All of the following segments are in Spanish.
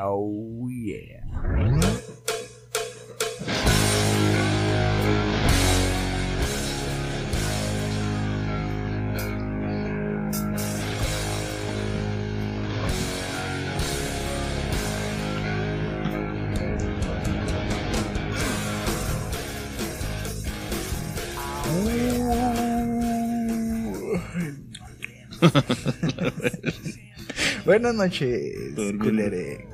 Oh yeah. Buenas noches, Durmiendo.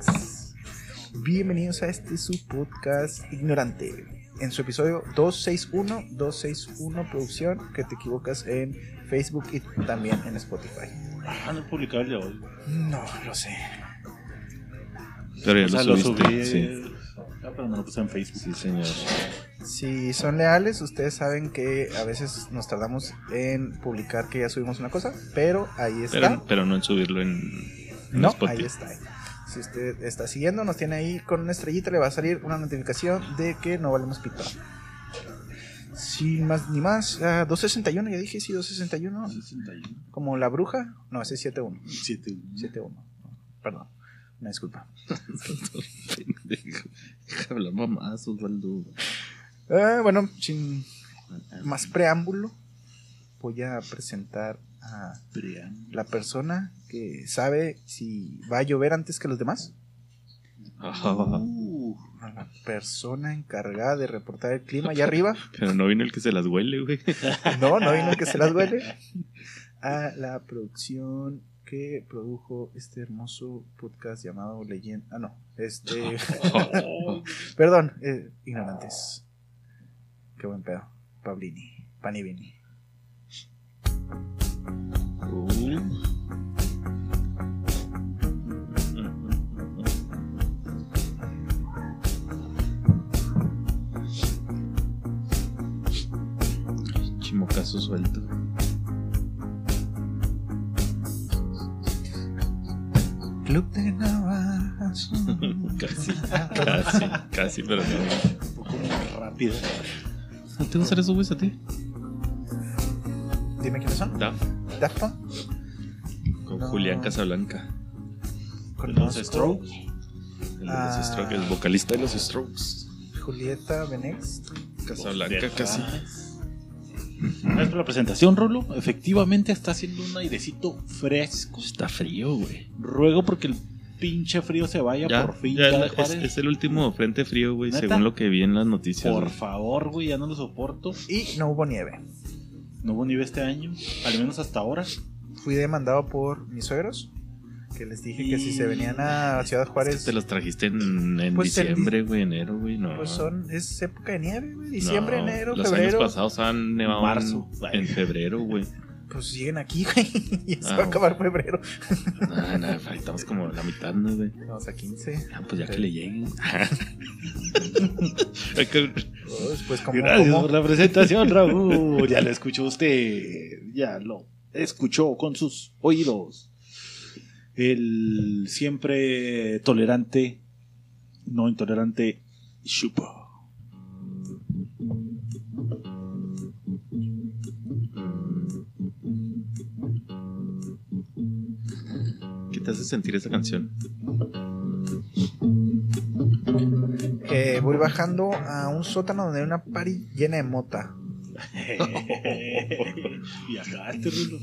Bienvenidos a este su podcast ignorante. En su episodio 261, 261 producción, que te equivocas en Facebook y también en Spotify. Ah, no de hoy. No, lo sé. O Pero ya sea, lo subí. Sí. Ah, pero no lo puse en Facebook. sí, señor. Si son leales, ustedes saben que a veces nos tardamos en publicar que ya subimos una cosa, pero ahí está. Pero, pero no en subirlo en, en No, Spotify. ahí está. Si usted está siguiendo, nos tiene ahí con una estrellita, le va a salir una notificación de que no valemos pito. Sin más ni más, ah, 261, ya dije, sí, 261. 61. Como la bruja, no, ese es 71. 7. 71. Perdón, una disculpa. Deja hablar mamás, Osvaldo. Ah, bueno, sin más preámbulo, voy a presentar a la persona que sabe si va a llover antes que los demás. Uh, A la persona encargada de reportar el clima allá arriba. Pero no vino el que se las huele, güey. No, no vino el que se las huele. A la producción que produjo este hermoso podcast llamado Leyenda. Ah, no. Este. Perdón, eh, ignorantes. Qué buen pedo. Pablini. Panivini. Chimocazo suelto. Club de Navas. Casi, casi, casi, pero no. un poco rápido. ¿No te gusta eso, güey, a ti? Dime quiénes son. Da, Daft con No. Julián Casablanca. Con los Conozco Strokes. El de Ah. los Strokes, el vocalista de los Strokes. Julieta Venex. Casablanca casi. Gracias por la presentación, Rulo. Efectivamente está haciendo un airecito fresco. Está frío, güey. Ruego porque el pinche frío se vaya Ya, por fin. ya ya es, es el último frente frío, güey, según lo que vi en las noticias. Por güey. favor, güey, ya no lo soporto. Y no hubo nieve. No hubo nieve este año, al menos hasta ahora. Fui demandado por mis suegros. Que les dije que si se venían a Ciudad Juárez. Te los trajiste en, en Pues diciembre, güey, enero, güey, no. Pues son, es época de nieve, güey. Diciembre, No, enero, los febrero. años pasados han nevado Marzo. En, febrero, güey. Pues siguen aquí, güey. Y Ah, va a acabar febrero. Ahí estamos como la mitad, ¿no, güey? Vamos a 15. Ah, pues ya que le lleguen. Como. Gracias por la presentación, Raúl. Ya lo escuchó usted. Ya lo escuchó con sus oídos. El siempre tolerante, no intolerante, Chupo. Hace sentir esa canción? que voy bajando a un sótano donde hay una party llena de mota. Viajaste, Rulo.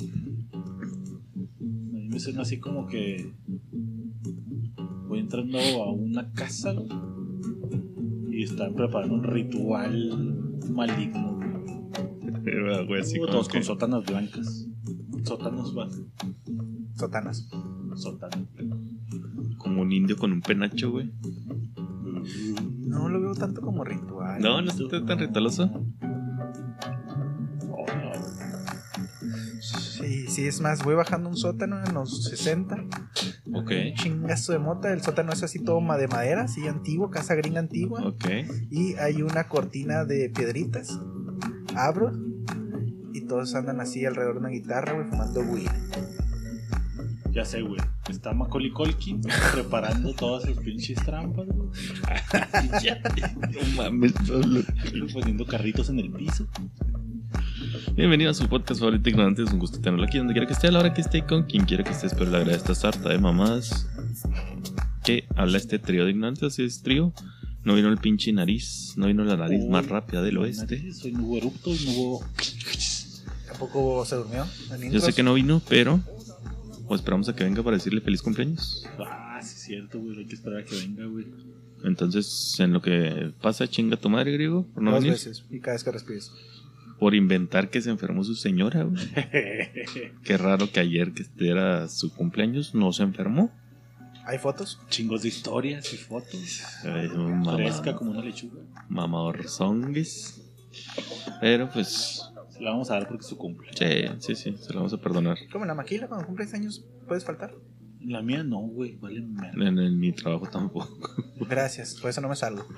A mí me suena así como que voy entrando a una casa y están preparando un ritual maligno. Pero, güey, así como Todos que- con sótanas blancas. Sótanos blancos. Sótanas. Sótanos. como un indio con un penacho, güey. No lo veo tanto como ritual. No, no está tan ritualoso. Oh, no. Sí, sí, es más, voy bajando un sótano en los 60. Ok, Un chingazo de mota. El sótano es así todo de madera, así antiguo, casa gringa antigua. ok. Y hay una cortina de piedritas. Abro. Y todos andan así alrededor de una guitarra, güey, fumando weed. Ya sé, güey. Está Macaulay Culkin preparando todas sus pinches trampas, güey. Ya, no mames, Pablo. Poniendo carritos en el piso. Bienvenido a su podcast favorito ignorante. Es un gusto tenerlo aquí donde quiera que esté, a la hora que esté, y con quien quiera que esté. Espero le agrade esta sarta de mamás. que habla este trío de ignorantes, así es trío. No vino el pinche nariz, no vino la nariz más rápida del oeste. Soy no hubo erupto y no hubo. Tampoco se durmió. Yo sé que no vino, pero pues esperamos a que venga para decirle feliz cumpleaños. Ah, sí, es cierto, güey. Hay que esperar a que venga, güey. Entonces, en lo que pasa, chinga tu madre, griego, por no Dos venir. veces. Y cada vez que respires. Por inventar que se enfermó su señora, güey. Qué raro que ayer, que era su cumpleaños, no se enfermó. ¿Hay fotos? Chingos de historias y fotos. Ay, Fresca como una lechuga. Mamadorzongues. Pero pues, Se la vamos a dar porque es su cumple. sí, sí, sí, se lo vamos a perdonar. Como en la maquila, cuando cumples años, puedes faltar. La mía no, güey. Vale. En, en mi trabajo tampoco. Gracias, por eso no me salgo.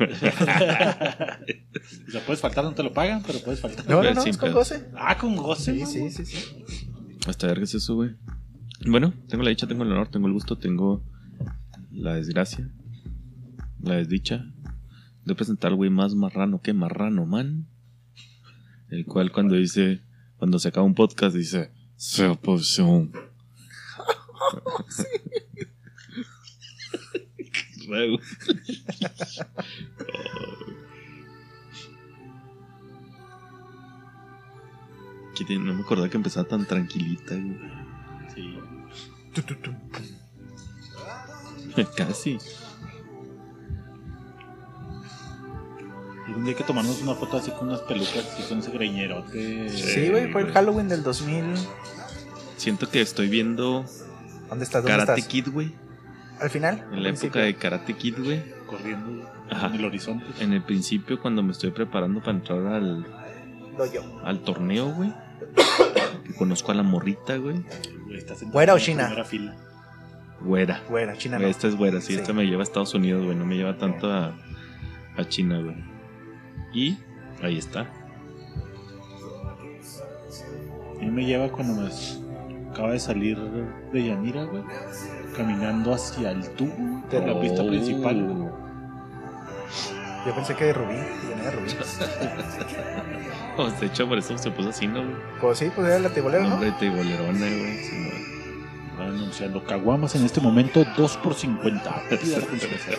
O sea, puedes faltar, no te lo pagan, pero puedes faltar. No, no, es con goce. Ah, con goce. Sí, sí, sí. Hasta ver qué es eso, güey. Bueno, tengo la dicha, tengo el honor, tengo el gusto, tengo la desgracia, la desdicha de presentar al güey más marrano que marrano, man. El cual cuando dice, cuando se acaba un podcast dice, se posición. Qué raro. Que tiene- no me acordaba que empezaba tan tranquilita, güey. Sí. Casi. Algún día hay que tomarnos una foto así con unas pelucas y con ese greñerote. Sí, güey, fue el Halloween del 2000. Siento que estoy viendo ¿Dónde estás? ¿Dónde Karate estás? Kid, güey. Al final. En la época de Karate Kid, güey. Corriendo Ajá. en el horizonte. En el principio, cuando me estoy preparando para entrar al, Doyo. al torneo, güey. Que conozco a la morrita, güey. ¿Güera o china? primera fila. Güera. Güera, China no. Esta es güera, sí, Sí. Esta me lleva a Estados Unidos, güey. No me lleva tanto a, a China, güey. Y ahí está. Mí me lleva cuando me acaba de salir de Yanira, güey. Caminando hacia el tubo de la pista Oh. principal. Yo pensé que de Rubí. De Rubí. Oh, de hecho, por eso se puso así, ¿no, güey? Pues sí, pues era la tibolera, ¿no? Hombre, te bolerona, güey. Sí, güey. Van anunciando caguamas en este momento 2 por 50. Pida la conferencia.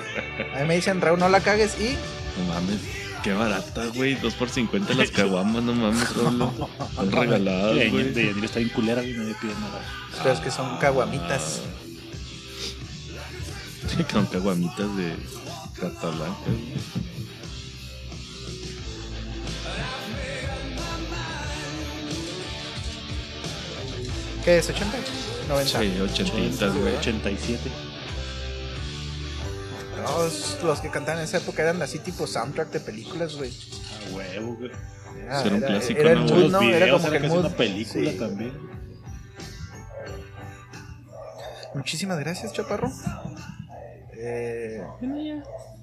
A mí me dicen, Raúl, no la cagues y. No mames. Qué barata, güey. 2 por 50 las caguamas, no mames. Están regaladas, güey. de Yanira está bien culera y nadie pide nada. Pero es que son caguamitas. Con caguamitas de carta blanca, güey. ¿Qué es? ¿80? 90. Sí, ochentitas, güey. 87. Los, los que cantaban en esa época eran así tipo soundtrack de películas, güey. A huevo, güey. Era, Era un era- clásico, era el ¿no? Era como que el mood. una película Sí. también. Muchísimas gracias, Chaparro. Eh,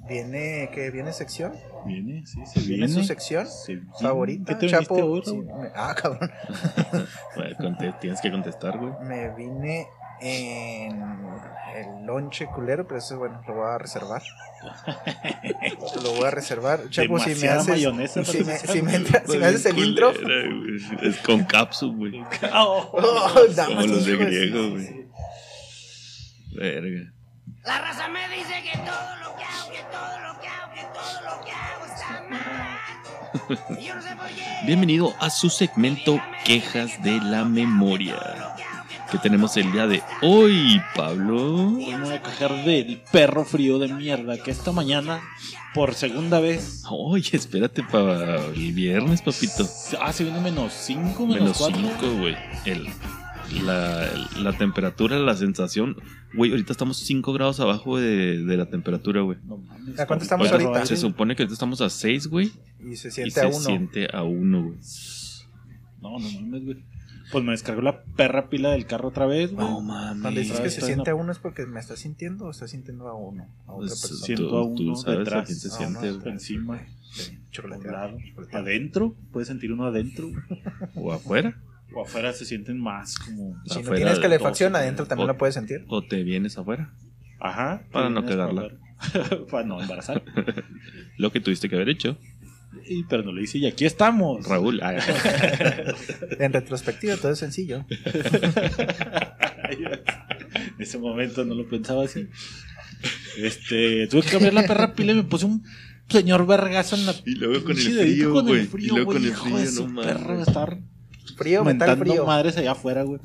viene, ¿qué? ¿Viene sección? Viene, sí, se ¿Viene viene. su sección Se viene. favorita? ¿Qué te Chapo. Sí, me- ah, cabrón. Tienes que contestar, güey. Me vine en el lonche culero, pero eso, bueno, lo voy a reservar. lo voy a reservar. Chapo, si me Demasiada haces. mayonesa, si, me, si, me entra- si me haces el intro. Culera. Es con capsu, güey. Oh, Oh, damas, Como los de griego, güey. Verga. La raza me dice que todo lo que hago, que todo lo que hago, que todo lo que hago está mal. Y yo no sé por qué. Bienvenido a su segmento Quejas de la Memoria. Que tenemos el día de hoy, Pablo. Hoy me voy a quejar del perro frío de mierda que esta mañana, por segunda vez, Oye, espérate para el viernes, papito. ah, se viene menos 5, menos Menos 4. 5, güey. El, la, la temperatura, la sensación. Güey, ahorita estamos 5 grados abajo de, de la temperatura, güey. No mames, ¿A cuánto estamos Ahorita ahorita? Se supone que ahorita estamos a 6, güey. Y se Y siente se a uno. siente a 1, güey. No, no mames, güey. Pues me descargó la perra pila del carro otra vez, güey. No mames. Cuando dices que se Está siente en a uno es porque me estás sintiendo o estás sintiendo a uno, a otra Pues, persona. siento a tú uno sabes detrás. quién se siente, güey. encima, Sí, a un chocolateado, lado, chocolateado. adentro, puedes sentir uno adentro, O afuera. o afuera se sienten más como... Si no afuera tienes de calefacción, todo, adentro también o- lo puedes sentir. O te vienes afuera. Ajá. Para no vienes cagarla. ver- Para no embarazar. Lo que tuviste que haber hecho, Y, pero no lo hice y aquí estamos. Raúl. Ah, En retrospectiva, todo es sencillo. en ese momento no lo pensaba así. Este, tuve que cambiar la perra pila y me puse un señor vergazo en la Y luego con el frío, con el güey. Y frío, luego con güey, el frío, no mames. perro, estar Frío, metal mentando frío. madres allá afuera, güey.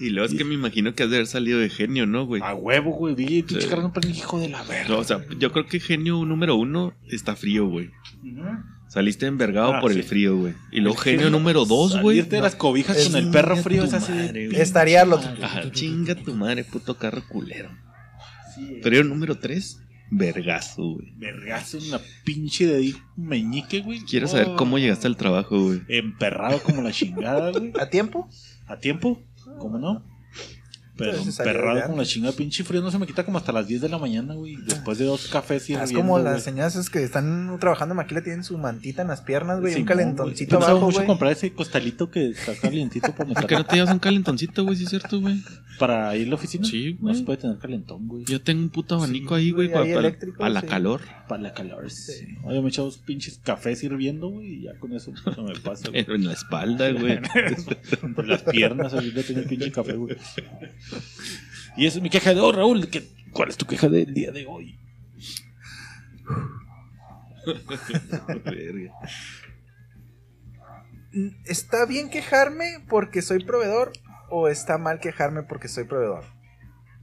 Y luego es que me imagino que has de haber salido de genio, ¿no, güey? A huevo, güey. Vi tu Sí. un hijo de la verga. No, o sea, yo creo que genio número uno está frío, güey. Ujú. Saliste envergado Ah, por sí. el frío, güey. Y luego genio que número dos, güey. Salirte de las cobijas Es con el perro chinga frío tu es así. de- güey. Estaríalo. Ajá, chinga tu madre, puto carro culero. Sí, Pero número tres, vergazo, güey. Vergazo en la pinche de meñique, güey. Quiero saber cómo llegaste al trabajo, güey. Emperrado como la chingada, güey. ¿A tiempo? ¿A tiempo? ¿Cómo no? Pero emperrado de como la chingada, pinche frío no se me quita como hasta las 10 de la mañana, güey. Después de dos cafés y Es como las señoras que están trabajando en maquila, tienen su mantita en las piernas, güey, y un calentoncito. Pensaba abajo, mucho güey. comprar ese costalito que está calientito para ¿Por meter qué no te llevas un calentoncito, güey? Sí, es cierto, güey. para ir a la oficina. Sí, No güey. se puede tener calentón, güey. Yo tengo un puto abanico Sí, ahí, güey, para, eléctrico, la sí. calor. Para la calor. Sí. Oye, me he echado dos pinches cafés hirviendo, güey, y ya con eso no me pasa, güey. Pero en la espalda, güey. Por las piernas, ahorita tengo el pinche café, güey. Y esa es mi queja de hoy, Raúl. ¿Qué- ¿Cuál es tu queja del día de hoy? ¿Está bien quejarme porque soy proveedor o está mal quejarme porque soy proveedor?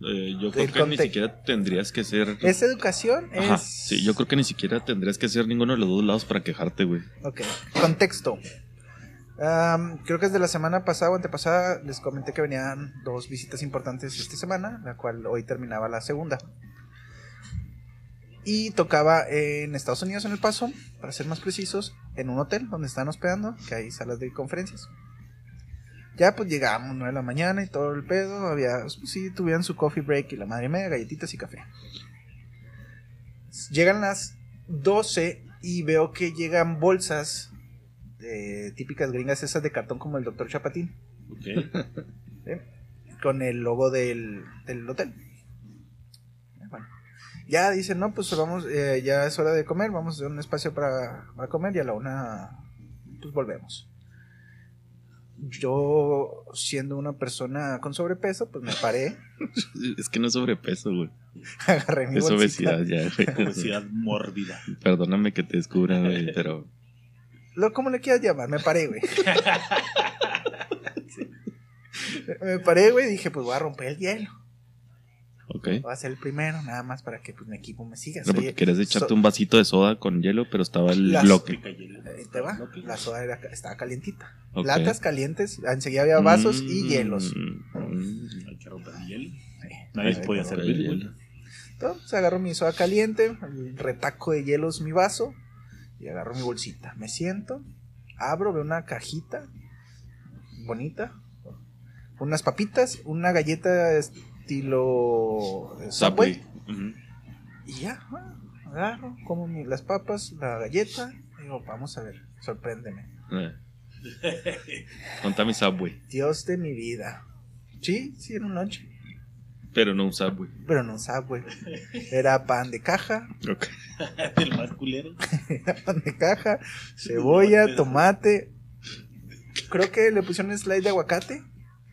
Eh, yo creo que ni siquiera tendrías que ser. ¿Es educación? Ajá, es... sí, yo creo que ni siquiera tendrías que ser ninguno de los dos lados para quejarte, güey. Ok, contexto. Am, creo que desde la semana pasada o antepasada les comenté que venían dos visitas importantes esta semana, la cual hoy terminaba la segunda. Y tocaba en Estados Unidos, en El Paso, para ser más precisos, en un hotel donde están hospedando, que hay salas de conferencias. Ya pues llegamos 9 de la mañana y todo el pedo, había, pues, sí, tuvieron su coffee break y la madre media, galletitas y café. Llegan las 12 y veo que llegan bolsas eh, típicas gringas esas de cartón como el Dr. Chapatín, Ok. ¿eh? con el logo del, del hotel. Bueno, ya dicen, no, pues vamos, eh, ya es hora de comer, vamos a hacer un espacio para, para comer y a la una, pues volvemos. Yo, siendo una persona con sobrepeso, pues me paré, Es que no es sobrepeso, güey. agarré mi Es bolsita. obesidad ya, güey. Obesidad mórbida. Perdóname que te descubra, güey, pero. Lo, como le quieras llamar, me paré, güey. Me paré, güey, y dije, pues voy a romper el hielo. Ok. Voy a ser el primero, nada más para que pues, mi equipo me siga. Pero porque querías echarte so- un vasito de soda con hielo, pero estaba el Las- bloque. Ahí te va. La soda era, estaba calientita. Ok. Latas calientes, enseguida había vasos y Mm, hielos. mm, Hay que romper el hielo. Eh, Nadie ahí podía servir. Entonces agarro mi soda caliente, el retaco de hielos mi vaso y agarro mi bolsita. Me siento, abro, veo una cajita bonita, unas papitas, una galleta estilo Subway. Y ya, agarro, como mi- las papas, la galleta. y Digo, vamos a ver, sorpréndeme. Eh. Contá mi Subway. Dios de mi vida. Sí, sí, era un lunch, Pero no un Subway. pero no un Subway. Era pan de caja, Ok. El más culero. era pan de caja, cebolla, tomate. Creo que le pusieron un slide de aguacate.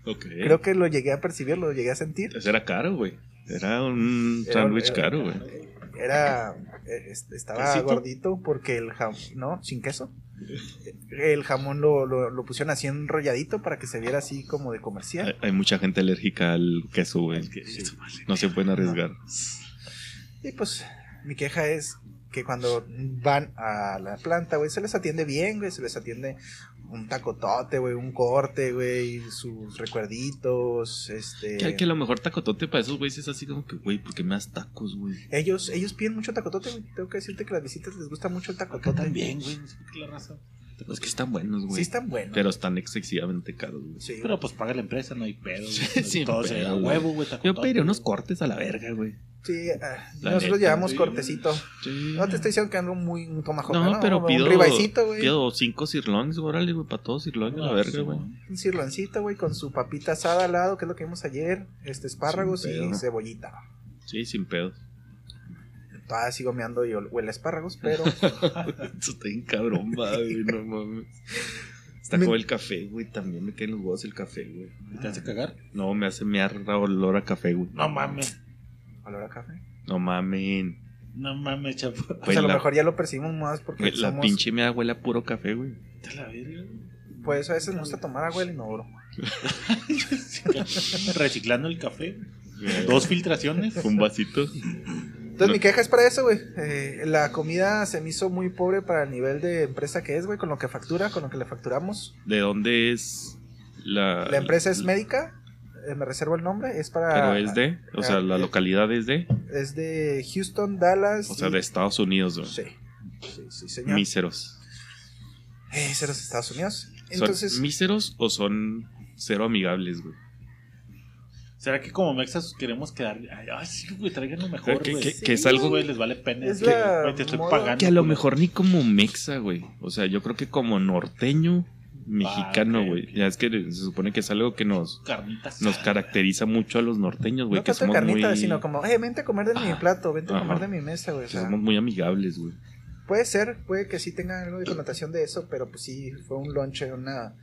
Ok. Creo que lo llegué a percibir, lo llegué a sentir. Ese era caro, güey. Era un sándwich caro, güey. Era. eh, Estaba ¿Quesito? gordito porque el jamón. No, sin queso. El jamón lo, lo, lo pusieron así enrolladito para que se viera así como de comercial. Hay, hay mucha gente alérgica al queso, güey. No se pueden arriesgar. Y pues mi queja es que cuando van a la planta, güey, se les atiende bien, güey, se les atiende un tacotote, güey, un corte, güey, sus recuerditos, este... Que, que a lo mejor tacotote para esos güeyes es así como que, güey, ¿por qué me das tacos, güey? Ellos, ellos piden mucho tacotote, güey. Tengo que decirte que las visitas les gusta mucho el Acá tacotote. también, güey. No sé por qué la raza. Es que están buenos, güey. Sí están buenos. Pero están excesivamente caros, güey. Sí. Pero pues paga la empresa, no hay pedo. güey. Sí, Todo se da huevo, güey. Yo pediría unos cortes a la verga, güey. Sí, La nosotros neta, llevamos sí. cortecito. Sí. No te estoy diciendo que ando muy un tomahawk, No, pero Un pido, ribaicito, güey. pido cinco sirloins, órale, güey, para todos sirloins a la Ah, verga, güey. Un cirloncito, güey, con su papita asada al lado, que es lo que vimos ayer. Este, espárragos y cebollita. Sí, sin pedos. Todavía sigo meando y huele a espárragos, pero... Eso está bien cabrón, va, güey, no mames. Está Me- como el café, güey, también me caen los huevos el café, güey. ¿Y ¿Te hace cagar? No, me hace mear olor a café, güey. No mames. Olor a café. No mamen. No mames, chapo. Pues a lo la- mejor ya lo percibimos más porque La somos... pinche me huele a puro café, güey. A la verga. Pues a veces nos gusta tomar agua del inodoro. Reciclando el café. Dos filtraciones. Un vasito. Entonces No. mi queja es para eso, güey. Eh, la comida se me hizo muy pobre para el nivel de empresa que es, güey, con lo que factura, con lo que le facturamos. ¿De dónde es la. La empresa es médica, me reservo el nombre, es para... Pero es de. O sea, la eh, localidad es de. Es de Houston, Dallas. O sea, y- de Estados Unidos, güey. Sí, sí, sí, señor. Míseros. Eh, de los Estados Unidos. ¿Son Entonces, míseros o son cero amigables, güey? ¿Será que como mexas queremos quedar? Ay, ay, sí, güey, traigan lo mejor, Que- güey. que- Sí, que es algo- güey, les vale pena. Es que, la güey, te estoy moda. pagando. Que a lo güey. mejor ni como mexa, güey. O sea, yo creo que como norteño, mexicano, Ah, güey. Ya es que se supone que es algo que nos, Carnitas. nos caracteriza mucho a los norteños, güey. no que tanto somos carnita, muy, sino como, eh, vente a comer de mi plato, vente a Ajá. comer de mi mesa, güey. O que sea, somos muy amigables, güey. puede ser, puede que sí tenga algo de connotación de eso, pero pues sí, fue un lunch una...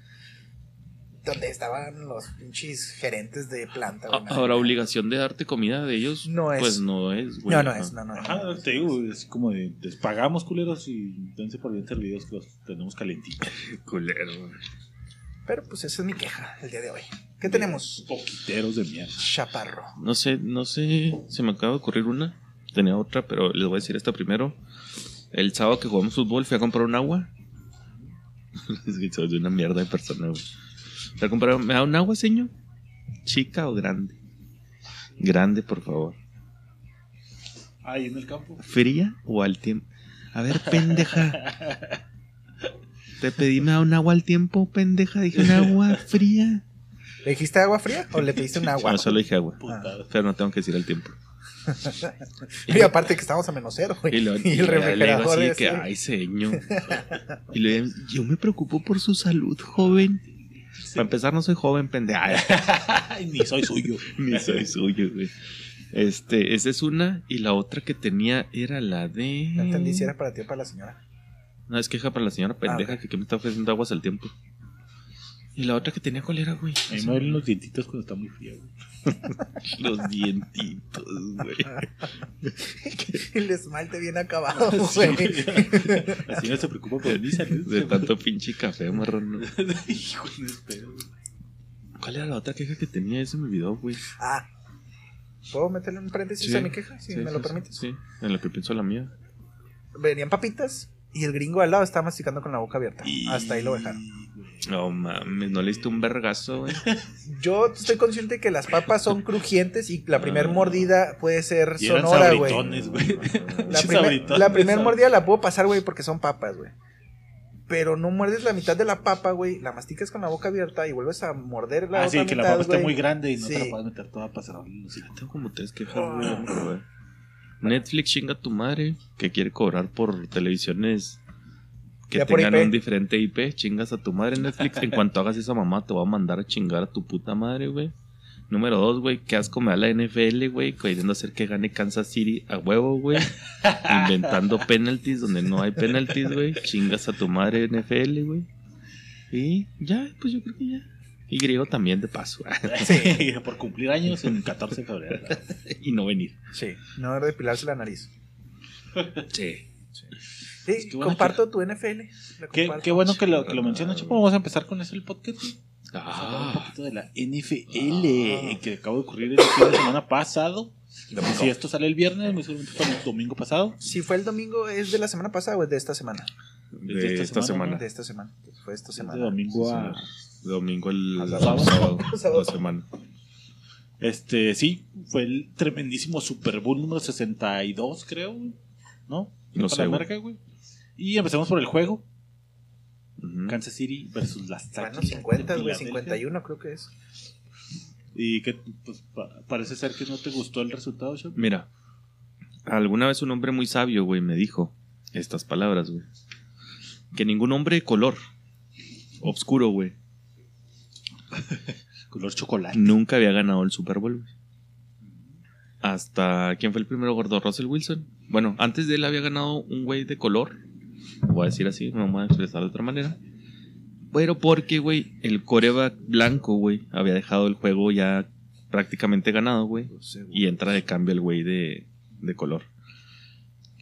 Donde estaban los pinches gerentes de planta, güey. Ahora, obligación de darte comida de ellos, No es. pues no es, güey. No, no es, no, no es. Ajá, te digo, es como de, les pagamos culeros y dense por bien servidos que los tenemos calentitos. Culero, güey. Pero pues esa es mi queja el día de hoy. ¿Qué tenemos? Poquiteros de mierda. Chaparro. No sé, no sé, se me acaba de ocurrir una. Tenía otra, pero les voy a decir esta primero. El sábado que jugamos fútbol fui a comprar un agua. es que soy una mierda de persona, güey. Fui a comprar, ¿me da un agua, señor? ¿Chica o grande? Grande, por favor. Ahí en el campo. ¿Fría o al tiempo? A ver, pendeja. Te pedí me da un agua al tiempo, pendeja. Dije un agua fría. ¿Le dijiste agua fría o le pediste un agua? No, solo dije agua. Pero no tengo que decir el tiempo. Y aparte que estamos a menos cero, güey. Y, Y, lo, el y le digo refrigerador así es... que, ay, señor. Y le yo me preocupo por su salud, joven. Para empezar, no soy joven, pendeja. Ay, ni soy suyo. Ni soy suyo, güey. Este, esa es una. Y la otra que tenía era la de. No entendí si era para ti o para la señora. No, es queja para la señora pendeja Ah, ok. que, que me está ofreciendo aguas al tiempo. Y la otra que tenía, ¿cuál era, güey? A mí me duelen los dientitos cuando está muy frío. güey. Los dientitos, güey. El esmalte bien acabado, Sí, güey. La señora se preocupa por mi salud. De tanto pinche café, marrón. ¿no? Hijo de espero. ¿Cuál era la otra queja que tenía? Ese me olvidó, güey. Ah. ¿Puedo meterle un paréntesis Sí, a mi queja? Si Sí, me lo permites. Sí, en lo que pienso la mía. Venían papitas y el gringo al lado estaba masticando con la boca abierta. Hasta ahí lo dejaron. No mames, no le diste un vergazo, güey. Yo estoy consciente que las papas son crujientes y la primera Ah. mordida puede ser Y eran sonora, güey. La, primer- la primera mordida la puedo pasar, güey, porque son papas, güey. Pero no muerdes la mitad de la papa, güey. La masticas con la boca abierta y vuelves a morder la Ah, otra sí, que la mitad, papa esté muy grande y no te la puedes meter toda para hijos. Tengo como tres quejas, güey. Netflix chinga tu madre que quiere cobrar por televisiones que Ya tengan un diferente IP. Chingas a tu madre Netflix. En cuanto hagas esa mamá, te va a mandar a chingar a tu puta madre, güey. Número dos, güey, qué asco me da la NFL, güey, queriendo hacer que gane Kansas City a huevo, güey. Inventando penalties donde no hay penalties, güey. Chingas a tu madre NFL, güey. Y ya, pues yo creo que ya. Y griego también de paso. Sí. por cumplir años en 14 de febrero. y no venir. Sí, no depilarse la nariz. Sí. Sí, Pues qué buena comparto tu NFL. Qué, bueno que lo, que lo mencionas, Chapo. Vamos a empezar con eso el podcast. güey. Vamos a hablar un Ah, poquito de la NFL que acabo de ocurrir el fin de semana pasado. Si esto sale el viernes, muy seguramente fue el domingo pasado. Si fue el domingo, ¿es de la semana pasada o es de esta semana? de esta semana. De esta semana. Fue esta De semana. domingo a. Domingo el Al sábado, sábado. sábado, la semana. Este, sí, fue el tremendísimo Super Bowl número 62, creo. güey. ¿No? No Para sé, güey. América, güey. Y empezamos por el juego. Kansas City versus las Bueno, Águilas 50, de güey, Filadelfia. 51 creo que es. Y que pues, pa- parece ser que no te gustó el resultado. Mira, alguna vez un hombre muy sabio, güey, me dijo estas palabras, güey. Que ningún hombre de color obscuro, güey, Color chocolate. nunca había ganado el Super Bowl, güey. Hasta, ¿quién fue el primero gordo? Russell Wilson. Bueno, antes de él había ganado un güey de color. Voy a decir así, no me voy a expresar de otra manera. Pero porque, güey, el coreback blanco, güey, había dejado el juego ya prácticamente ganado, güey. Y entra de cambio el güey de, de color.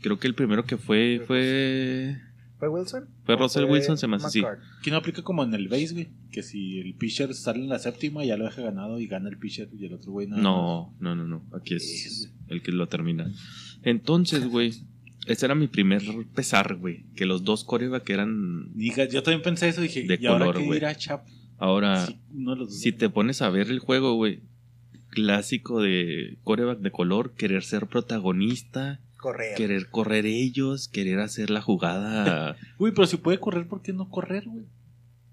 Creo que el primero que fue fue ¿Fue Wilson? Fue ¿O Russell Wilson, se me hace así. Que no aplica como en el base, güey. Que si el pitcher sale en la séptima, ya lo deja ganado y gana el pitcher y el otro güey nada más. No, no, no, no. Aquí es el que lo termina. Entonces, güey, ese era mi primer pesar, güey. Que los dos coreback eran. Diga, yo también pensé eso, dije, De ¿y ahora color, qué güey. dirá Chap? Ahora, Sí, si te pones a ver el juego, güey, clásico de coreback de color, querer ser protagonista, querer correr ellos, querer hacer la jugada. Güey, pero si puede correr, ¿por qué no correr, güey?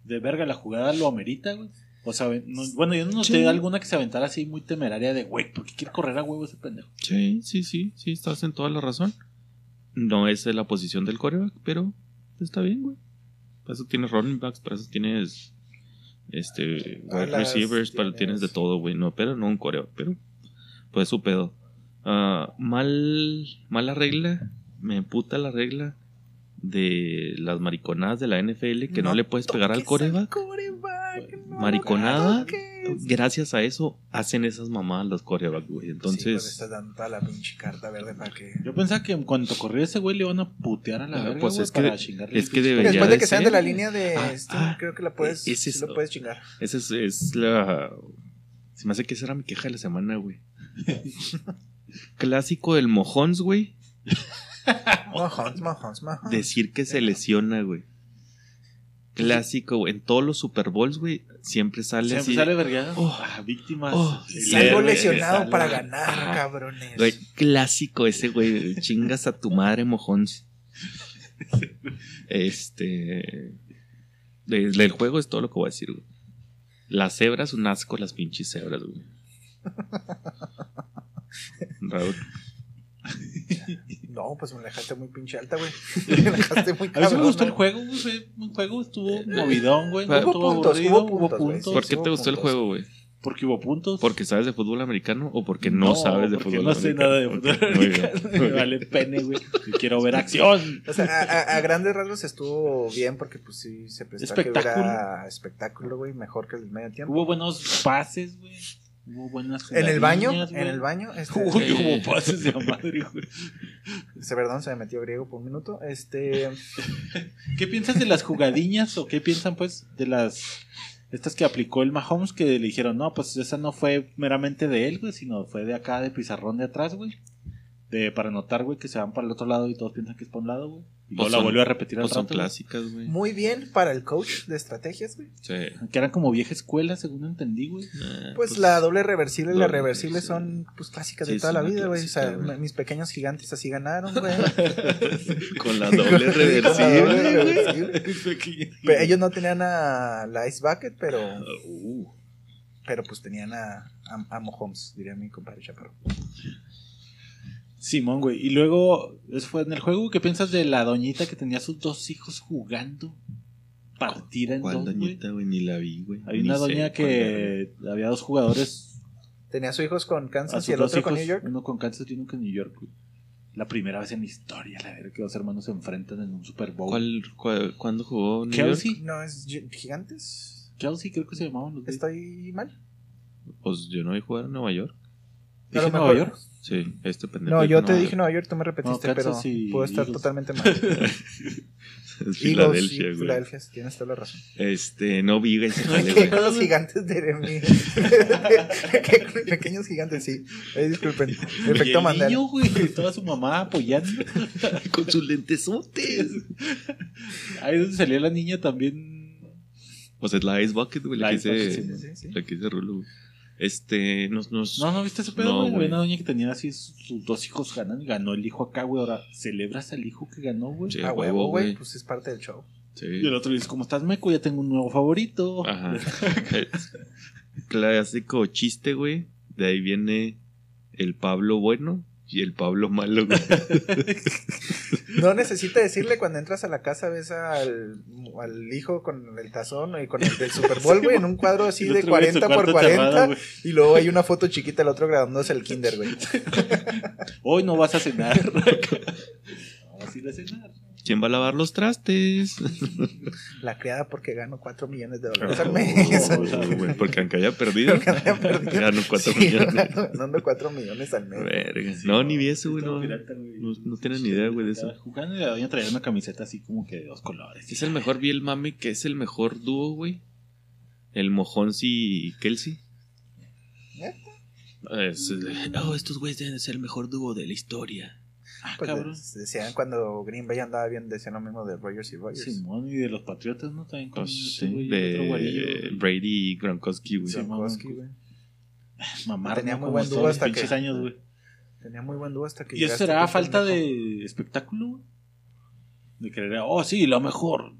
De verga, la jugada lo amerita, güey. O sea, no- bueno, yo no noté Sí. alguna que se aventara así muy temeraria de, güey, ¿por qué quiere correr a huevo ese pendejo? sí, sí, sí, sí, estás en toda la razón. No es la posición del coreback, pero está bien, güey. Para eso tienes running backs, para eso tienes este wide receivers, para tienes- tienes de todo, güey. No, pero no un coreback, pero pues su pedo. Ah, mal, mala regla, me emputa la regla de las mariconadas de la NFL que no, le puedes pegar al coreback. coreback, Mariconada. toques. Gracias a eso hacen esas mamadas los corebacks, güey. Sí, Entonces, pues estás dando toda la pinche carta verde para que. Yo pensaba que en cuanto corría ese güey le iban a putear a la Ah, verga, pues es que- para chingarle es que debería Después de que sean de la línea de Ah, ah, creo que la puedes, eso. lo puedes chingar. esa es, la. Se me hace que esa era mi queja de la semana, güey. Clásico del mojons, güey. Mahomes, Mahomes, Mahomes. Decir que se lesiona, güey. Clásico, güey. En todos los Super Bowls, güey, siempre sale Siempre así. sale verga. Oh. ah, víctimas. Oh. El Salgo lesionado sale- para ganar, Ah. cabrones. Güey, clásico ese, güey. Chingas a tu madre, mojons. Este. de- del juego es todo lo que voy a decir, güey. Las cebras, un asco, las pinches cebras, güey. Raúl. No, pues me la dejaste muy pinche alta, güey. me la dejaste muy A mí sí me cabrón, gustó el ¿no? juego, güey. Un juego, estuvo movidón, güey. No Hubo estuvo puntos, aburrido, hubo puntos, güey. ¿Por qué te gustó el juego, güey? Porque hubo puntos. ¿Porque sabes de fútbol americano o porque no, sabes de fútbol no sé americano? nada de fútbol Ok, muy bien, americano. Me vale pene, güey. Quiero ver acción. O sea, a, a- a grandes rasgos estuvo bien porque pues sí se prestó a que Espectáculo. hubiera espectáculo, güey, mejor que el medio tiempo. Hubo buenos pases, güey. Hubo buenas En el baño, en el baño, este, Uy, Eh. hubo pases de madre, güey. este, perdón, se me metió griego por un minuto. Este, ¿Qué piensas de las jugadiñas o qué piensan, pues, de las. Estas que aplicó el Mahomes que le dijeron, no, pues esa no fue meramente de él, güey, sino fue de acá, de pizarrón de atrás, güey. De, para notar, güey, que se van para el otro lado y todos piensan que es para un lado, güey. Y luego Pues la son- volvió a repetir al Pues son rato, clásicas, güey. muy bien para el coach de estrategias, güey. Sí. Que eran como vieja escuela, según entendí, güey. Eh, Pues, la doble reversible y la reversible son pues clásicas Sí, de toda la vida, güey. O sea, mis pequeños gigantes así ganaron, güey. Con la doble reversible. güey. ellos no tenían a la Ice Bucket, pero, Uh, pero pues tenían a, a, a Mahomes, diría mi compadre Chaparro. Simón, güey. Y luego, eso fue en el juego. ¿Qué piensas de la doñita que tenía sus dos hijos jugando? Partida en ¿Cuál dos, doñita, güey? Ni la vi, güey. Hay una doña que había dos jugadores. Tenía a sus hijos con Kansas y el otro con New York. Uno con Kansas y uno con New York, güey. La primera vez en la historia, la verdad, que dos hermanos se enfrentan en un Super Bowl. ¿Cuál, cuál- ¿Cuándo jugó New Kelsey. York? No, es Gi- Gigantes. Kelsey, creo que se llamaban los. ¿Estoy mal? Pues yo no vi jugar en Nueva York. ¿Dije mejor- Nueva York? Sí, este pendejo. No, yo te Nueva dije Nueva York, tú me repetiste, No, pero y puedo estar Eagles. totalmente mal. Es Eagles Filadelfia, y güey. Filadelfia, tienes toda la razón. Este, no vi ese jale, ¿Qué güey. con los gigantes de mi... ¿Qué con los pequeños gigantes? Sí. Eh, disculpen. Y Efecto el Mandela. niño, güey, toda su mamá apoyando. Con sus lentesotes. Ahí es donde salió la niña también. Pues es la Ice Bucket, güey. La La que Ice hice. Bucket, Sí, sí, sí. La que hice Rulo, güey. Este, nos, nos. No, no, ¿viste ese pedo, No, güey? Había una doña que tenía así sus dos hijos ganan. Ganó el hijo acá, güey. Ahora, ¿celebras al hijo que ganó, güey? Sí. A huevo, güey. Pues es parte del show. Sí. Y el otro le dice, como estás meco, ya tengo un nuevo favorito. Ajá. Clásico chiste, güey. De ahí viene el Pablo bueno y el Pablo malo. No necesita decirle cuando entras a la casa, ves al, al hijo con el tazón y con el del Super Bowl, güey, en un cuadro así de otro güey en su 40 por cuarto 40. cerrado, güey. y luego hay una foto chiquita, el otro graduándose el kinder, güey. Hoy no vas a cenar. Vamos a ir a cenar. ¿Quién va a lavar los trastes? La criada porque gano 4 millones de dólares al mes. Oh, porque aunque haya perdido, Porque haya perdido. ganó 4 Sí, millones. Ganando 4 millones al mes. Verga. No, ni vi eso, güey. No, pirata, güey. no, no tienen ni idea, güey, de eso. Jugando y la doña traía una camiseta así como que de dos colores. Es el mejor, vi el mame que es el mejor dúo, güey. El Mojonsi y Kelsey. Es, eh, oh, estos güeyes deben de ser el mejor dúo de la historia. Ah, Pues cabrón. decían cuando Green Bay andaba bien, decían lo mismo de Rogers y Rogers. Simón y de los Patriotas, ¿no? También con Pues, sí, de. Brady y Gronkowski, güey. Sí. Gronkowski, güey. Mamar, Tenía muy buen dúo hasta que- años, güey. Tenía muy buen dúo hasta que ¿Y eso será falta de espectáculo, güey? De querer, oh, sí, lo mejor.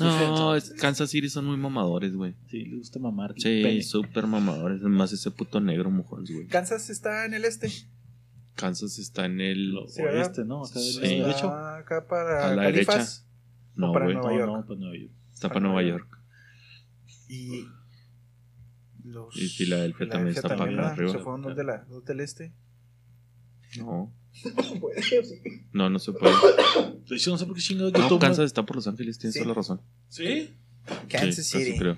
No, es- Kansas City son muy mamadores, güey. Sí, le gusta mamar. Sí, súper mamadores. Más ese puto negro mojón, güey. Kansas está en el este. Kansas está en el. Sí, oeste, ¿no? Acá del Sí. de hecho. Está acá para A la Califas No, para güey. Nueva No, York. no, pues Nueva York. Está para Nueva York. y los Y Filadelfia también está para arriba. Se fueron dos, de la, dos del este. No, Puede, sí. no, no se puede. De hecho, no sé por qué chingados No. Kansas está por Los Ángeles, tienes Sí. toda la razón. ¿Sí? Kansas Sí, City. creo.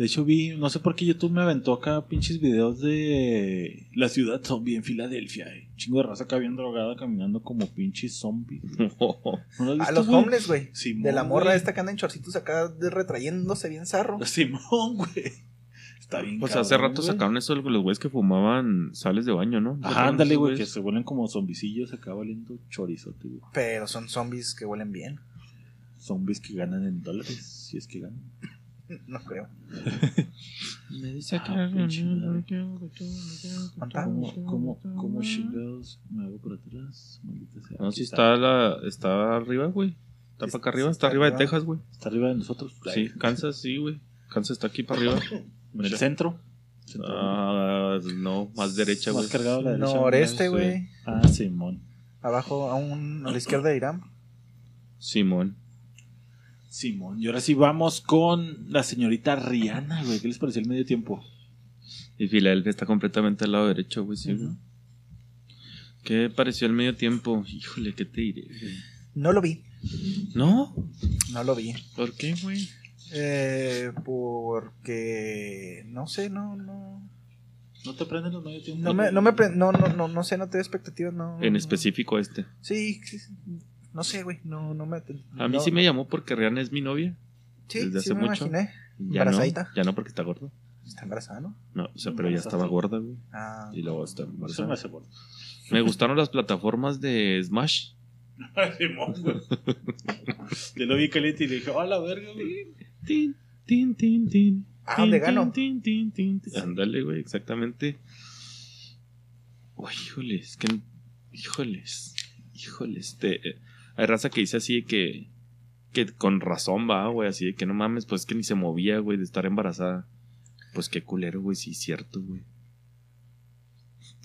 De hecho, vi, no sé por qué YouTube me aventó acá pinches videos de la ciudad zombie en Filadelfia. Eh. Chingo de raza acá bien drogada caminando como pinches zombies. ¿No lo has A los güey? homeless, güey. De la morra güey. esta que anda en chorcitos acá retrayéndose bien zarro. Simón, güey. Está bien. Pues hace cabrón, rato güey. sacaron eso los güeyes que fumaban sales de baño, ¿no? Ajá, ándale, güey, que se vuelven como zombicillos acá valiendo chorizote, güey. Pero son zombies que huelen bien. Zombies que ganan en dólares, si es que ganan. No creo. Me dice Ah. ¿Cuánta? ¿Cómo, cómo, cómo chingados me hago por atrás? Maldita sea. No, sí está, la, está arriba, güey. Está para acá arriba, está está arriba de. Texas, güey. Está arriba de nosotros. Sí, Kansas, sí, güey. Kansas está aquí para arriba. En el centro. Ah, no, más derecha, güey. Más cargado a la derecha. Noreste, güey. Ah, Simón. Abajo, a, un, a la izquierda de Irán. Simón. Simón. Y ahora sí vamos con la señorita Rihanna, güey. ¿Qué les pareció el medio tiempo? Y Filadelfia está completamente al lado derecho, güey, sí. güey. ¿Qué pareció el medio tiempo? Híjole, ¿qué te diré? güey? No lo vi. ¿No? No lo vi. ¿Por qué, güey? Eh, porque. No sé, no, no. ¿No te prenden los medio tiempo? No me, no me pre- no, no, no, no sé, no te doy expectativas, no. En no. específico este. Sí, sí, no sé, güey. No, no me. A mí no- sí me llamó porque Rihanna es mi novia. Sí, desde sí hace me mucho. imaginé. Ya no, ya no porque está gorda. Está embarazada, ¿no? No, o sea, pero ya estaba gorda, güey. Ah, Y luego está Eso me embarazada. hace gordo. Me gustaron las plataformas de Smash. Simón, güey. Yo lo vi caliente y le dije, hola, verga, güey. Tin, tin, tin, tin. Ah, Tin, ¿dónde tin, gano? tin, tin, tin, tin. Ándale, güey, exactamente. Uy, híjoles, que. Híjoles. Híjoles. Te, hay raza que dice así de que. Que con razón va, güey, así de que no mames, pues que ni se movía, güey, de estar embarazada. Pues qué culero, güey, sí, es cierto, güey.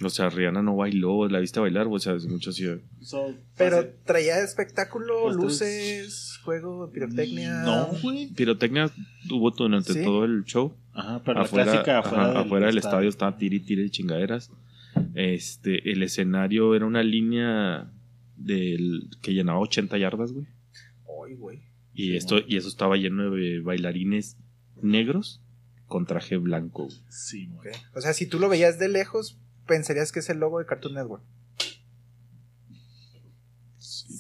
O sea, Rihanna no bailó, la viste bailar, güey, o sea, es mucho así. de- So, Pero traía espectáculo, Pues, luces, juego, pirotecnia. No, güey. Pirotecnia hubo durante Sí. todo el show. Ajá, pero afuera, la clásica afuera, ajá, del, afuera del estadio estaba tiri tiri de chingaderas. Este, el escenario era una línea del que llenaba 80 yardas, güey. Ay, güey. Y Sí, esto y eso estaba lleno de bailarines negros con traje blanco. güey. Sí, güey. Ok. O sea, si tú lo veías de lejos, pensarías que es el logo de Cartoon Network.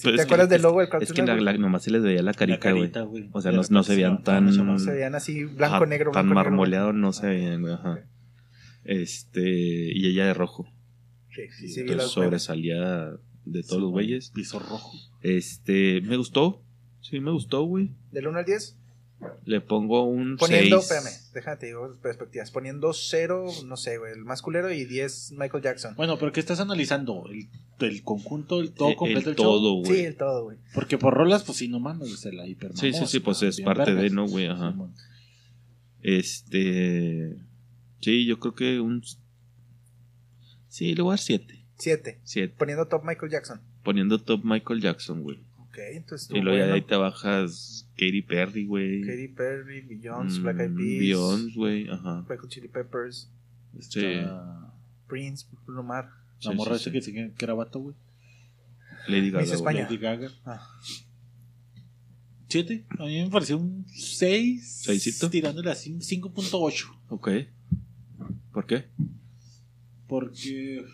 Pero ¿Te acuerdas del logo de Cartoon Es que Network? la- nomás se les veía la carita, güey. O sea, no- se veían tan- no No se veían. así blanco, Ajá, negro, Tan blanco, negro, marmoleado no se Ah, veían, güey, ajá. Este, y ella de rojo. Sí, sí, sí, Sí, Entonces memes. De todos los güeyes. Piso rojo. Este, me gustó. Sí, me gustó, güey. Del 1 al 10, Le pongo un poniendo, 6. espérame, déjate digo perspectivas. Poniendo 0, no sé, güey, el más culero y 10 Michael Jackson. Bueno, pero ¿qué estás analizando? ¿El, el conjunto, el todo El, completo del todo, sí, güey. el todo, güey. Porque por rolas, pues sí, no mames, se la Sí, sí, sí, pues es parte de, ¿no, güey? Ajá. Este. Sí, yo creo que un. Sí, le voy a dar 7. 7. 7. Poniendo top Michael Jackson. Poniendo top Michael Jackson, güey. Ok, entonces Y luego ya de ahí te bajas Katy Perry, güey. Katy Perry, Beyoncé, Mm, Black Eyed Peas, Beyoncé, güey, ajá. Hot Chili Peppers, Sí. Está Prince, Bruno Mars. La Sí, morra sí, esa sí. que, se- vato, güey. Lady Gaga. Miss. España. Lady Gaga. Ah. 7. A mí me pareció un 6. ¿Seisito? Tirándole a 5.8. Ok. ¿Por qué? Porque.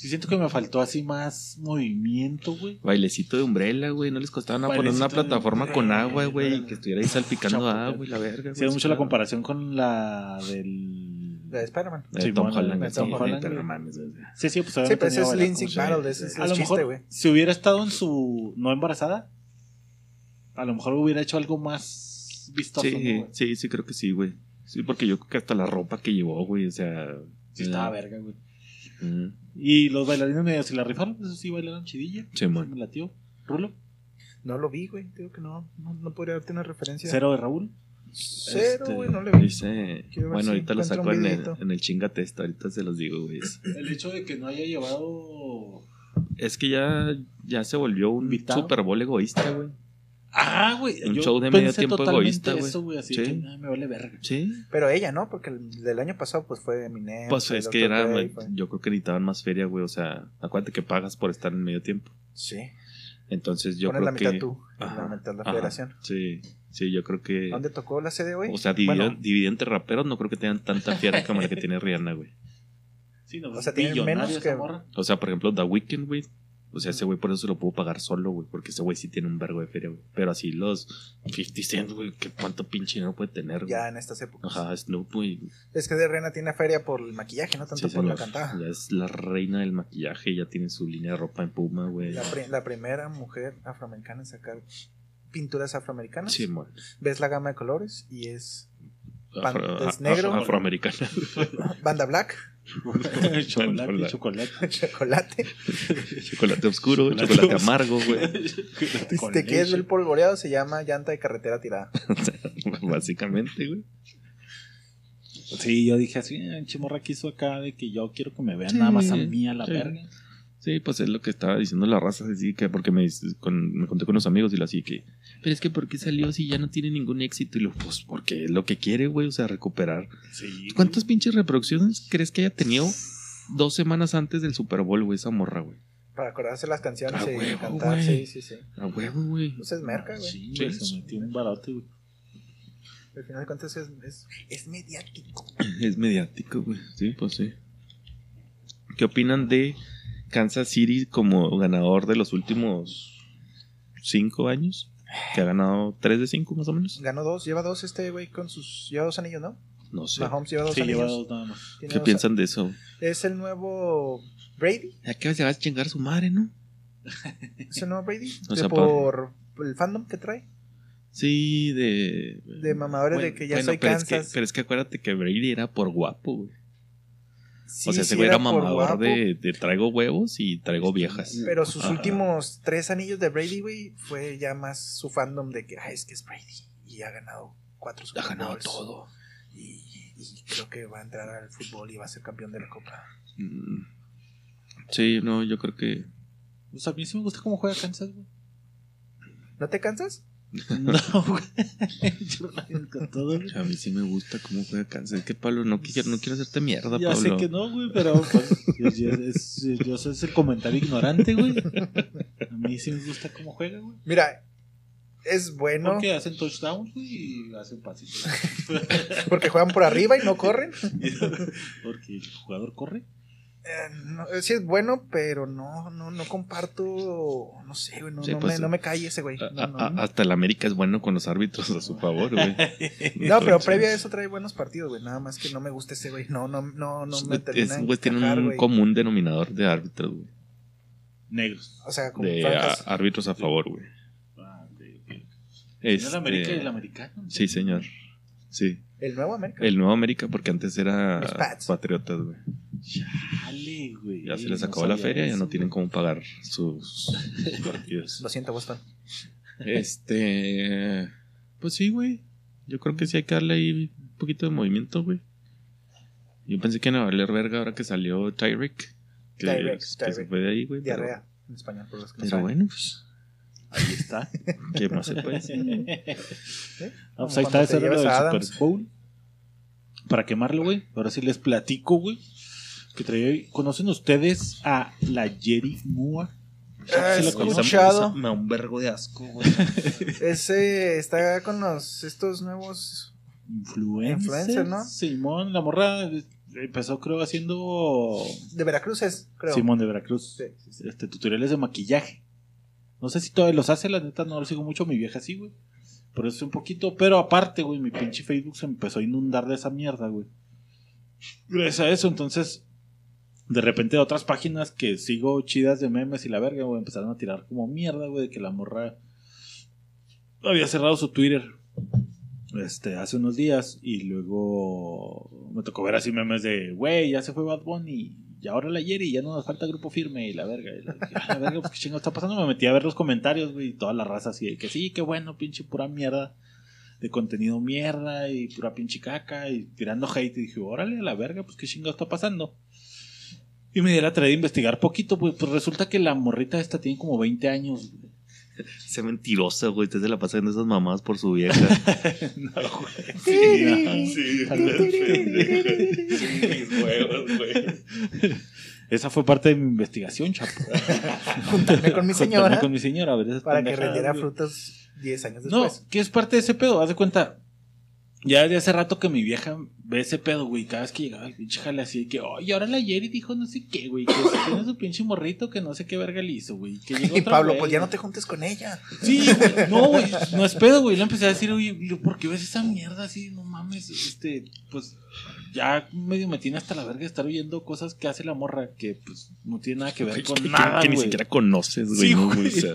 Sí siento que me faltó así más movimiento, güey. Bailecito de umbrella, güey. No les costaba nada poner una de plataforma con agua, güey. Y que estuviera ahí salpicando agua y la verga. Sí, güey, hace mucho la comparación con la del. De Spider-Man. De Sí, Tom bueno, Holland. de sí, Tom güey, Holland, güey. güey. Sí, sí, pues Sí, pues es Lindsay Battle, ese es A el lo chiste, mejor, güey. si hubiera estado en su. no embarazada, a lo mejor hubiera hecho algo más vistoso. ¿no, Sí, güey? sí, sí, creo que sí, güey. Sí, porque yo creo que hasta la ropa que llevó, güey, o sea. Sí, estaba verga, güey. Mm, Y los bailarines medio se la rifaron, eso sí, bailaron chidilla. Sí, man. Me latió. Rulo. No lo vi, güey. Digo que no, no, no podría darte una referencia. Cero de Raúl. Cero, Este, güey, no le vi. Dice. Bueno, si ahorita lo un en el, en el chinga testa, ahorita se los digo, güey. El hecho de que no haya llevado. Es que ya, ya se volvió un. Super Bowl egoísta, güey. Ah, güey. Un yo show de medio tiempo egoísta, güey. eso, güey. Así Sí. que me vale verga. Sí. Pero ella, ¿no? Porque el del año pasado, pues fue Eminem. Pues es que era, güey, fue- yo creo que necesitaban más feria, güey. O sea, acuérdate que pagas por estar en medio tiempo. Sí. Entonces yo Pones creo la mitad que. tú, y la Ajá, mitad la ajá. federación. Sí, sí, yo creo que. ¿Dónde tocó la sede, güey? O sea, dividido, Bueno, dividido entre raperos, no creo que tengan tanta fiera como la que tiene Rihanna, güey. Sí, no, O sea, tiene billonaria menos que-. O sea, por ejemplo, The Weeknd, güey. O sea, ese güey por eso se lo pudo pagar solo, güey. Porque ese güey sí tiene un vergo de feria, güey. Pero así los 50 Cent, güey, que cuánto pinche dinero puede tener, güey. ya en estas épocas. Ajá, Snoop, güey. Es que de Reina tiene feria por el maquillaje, no tanto Sí, por la cantada. Ya es la reina del maquillaje, ya tiene su línea de ropa en Puma, güey. La, pri- la primera mujer afroamericana en sacar pinturas afroamericanas. Sí, mon. Ves la gama de colores y es Afro- es negro. afro- afroamericana. banda black, chocolate, chocolate. chocolate. chocolate oscuro, Chocolate chocolate amargo, güey. Este que es el polvoreado se llama llanta de carretera tirada. Básicamente, güey. Sí, yo dije así, "Ah, chimorra quiso acá de que yo quiero que me vean nada más a mí a la Sí. verga. Sí, pues es lo que estaba diciendo la raza, así que porque me, con- me conté con unos amigos y lo así que, pero es que ¿por qué salió si ya no tiene ningún éxito? Y lo, pues porque es lo que quiere, güey, o sea, recuperar. Sí. ¿Cuántas pinches reproducciones crees que haya tenido dos semanas antes del Super Bowl, güey, esa morra, güey? Para acordarse las canciones y huevo, cantar. Sí, sí, sí. A huevo, güey. Pues es merca, güey. Sí, güey, Sí. se metió un barote, güey. Al final de cuentas es, es, es mediático. Es mediático, güey. Sí, pues sí. ¿Qué opinan de Kansas City como ganador de los últimos cinco años? Que ha ganado tres de cinco, más o menos. Ganó dos, lleva dos este güey con sus. Lleva dos anillos, ¿no? No sé. Mahomes lleva dos Sí, anillos. lleva dos nada más. ¿Qué dos- piensan de eso? Es el nuevo Brady. ¿A qué se va a chingar su madre, no? Es el nuevo Brady. O De sea, por el fandom que trae. Sí, de. De mamadores de que ya soy pero Es que, Kansas. pero es que acuérdate que Brady era por guapo, güey. Sí, o sea, ese sí güey era, mamador de, de traigo huevos y traigo viejas. Pero sus Ajá. últimos tres anillos de Brady, güey, fue ya más su fandom de que, ah, es que es Brady. Y ha ganado cuatro Ha ganado Bowls. todo. Y, y creo que va a entrar al fútbol y va a ser campeón de la Copa. Mm. Sí, no, yo creo que. Pues a mí sí me gusta cómo juega Kansas, güey. ¿No te cansas? No, güey. Yo con todo, güey. A mí sí me gusta cómo juega Kansas. Es que Pablo, no quiero, no quiero hacerte mierda, Ya Pablo. sé que no, güey, pero pues, yo, yo- es, yo soy ese comentario ignorante, güey. A mí sí me gusta cómo juega, güey. Mira, es bueno Porque hacen touchdowns, güey, y hacen pasitos. porque juegan por arriba y no corren. Porque el jugador corre. Eh, no, sí es bueno, pero no, no, no comparto, no sé, güey, no, Sí, no, pues, me, no me cae ese güey. A- No, no, a- no. hasta el América es bueno con los árbitros a su favor, güey. No, pero previo a eso trae buenos partidos, güey. Nada más que no me gusta ese güey. No, no, no, no me es- termina de güey, tiene un güey. común denominador de árbitros, güey. Negros. O sea, como De a- árbitros a favor, güey. Ah, ok, ok. Este, ¿El América y el americano? Sí, señor. Sí. El nuevo América. El nuevo América, porque antes era Los Pats. Patriotas, güey. Chale, güey. Ya se les No acabó la feria, ya eso, no tienen cómo pagar sus partidos. Lo siento, Boston. Este. Pues sí, güey. Yo creo que sí hay que darle ahí un poquito de movimiento, güey. Yo pensé que a valer verga ahora que salió Tyreek. Que, Tyreek, que se fue de ahí, güey. pero- Diarrea en español, por los que no Pero bueno, pues. Ahí está. ¿Qué más se puede hacer? ¿Sí? Ah, pues ahí está, ese era lo del Super. Bowl. Para quemarlo, güey. Ahora sí les platico, güey. Que traía. ¿Conocen ustedes a la Jerry Mua? Ah, he escuchado. Me da un vergo de asco, güey. Ese está con los estos nuevos. Influencer, Influencer, ¿no? Simón, la morra eh, empezó creo haciendo De Veracruz es, creo. Simón de Veracruz. Sí, sí, sí. Este, tutoriales de maquillaje. No sé si todavía los hace, la neta no lo sigo mucho, mi vieja sí, güey. Por eso un poquito, pero aparte, güey, mi pinche Facebook se empezó a inundar de esa mierda, güey. Gracias a eso, entonces, de repente otras páginas que sigo chidas de memes y la verga, güey, empezaron a tirar como mierda, güey, de que la morra había cerrado su Twitter este, hace unos días y luego me tocó ver así memes de, güey, ya se fue Bad Bunny y ahora la Yeri, ya no nos falta grupo firme y la verga. Y la, "Ah, la verga, pues qué chingo está pasando. Me metí a ver los comentarios, güey, y toda la raza así que sí, qué bueno, pinche pura mierda de contenido mierda y pura pinche caca y tirando hate. Y dije, órale, a la verga, pues qué chingo está pasando. Y me di la tarea de investigar poquito, pues, pues resulta que la morrita esta tiene como 20 años. Sea mentirosa, güey. Usted se la pasa viendo esas mamás por su vieja. No, güey. Sí, no. Mis huevos, güey. Esa fue parte de mi investigación, chapo. Juntarme con mi Juntarme señora Con mi señora, a ver para que rendiera güey. frutos 10 años No, después. que es parte de ese pedo, haz de cuenta. Ya de hace rato que mi vieja ve ese pedo, güey. Cada vez que llegaba el pinche jale así, que, oye, ahora la Yeri dijo no sé qué, güey. Que se tiene su pinche morrito que no sé qué verga le hizo, güey. que llegó Y otro Pablo, güey, pues ya no te juntes con ella. Sí, güey, no, güey, no es pedo, güey. Le empecé a decir, oye, ¿por qué ves esa mierda así? No mames, este, pues ya medio me tiene hasta la verga de estar oyendo cosas que hace la morra que, pues, no tiene nada que ver con que, nada, que ni güey. siquiera conoces, güey. Sí, ¿no, güey. O sea,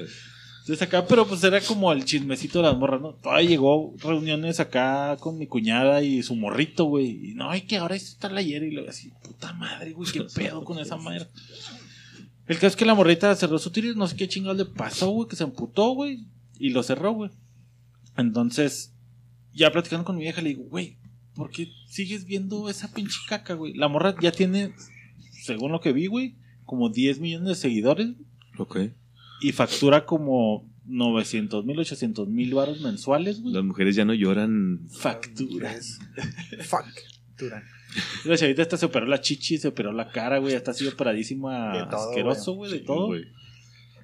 Entonces acá, pero pues era como el chismecito de las morras, ¿no? Todavía llegó reuniones acá con mi cuñada y su morrito, güey. Y no, ay, que ahora está la ayer y luego así, puta madre, güey, qué pedo con esa madre. El caso es que la morrita cerró su Twitter, no sé qué chingados le pasó, güey, que se emputó, güey, y lo cerró, güey. Entonces, ya platicando con mi vieja, le digo, güey, ¿por qué sigues viendo esa pinche caca, güey? La morra ya tiene, según lo que vi, güey, como 10 millones de seguidores ok. Y factura como 900 mil, 800 mil baros mensuales, güey. Las mujeres ya no lloran. Factura. Es- Fuck. Duran. La chavita hasta se operó la chichi, se operó la cara, güey. Hasta ha sido operadísima De todo, asqueroso, güey, de Sí, todo.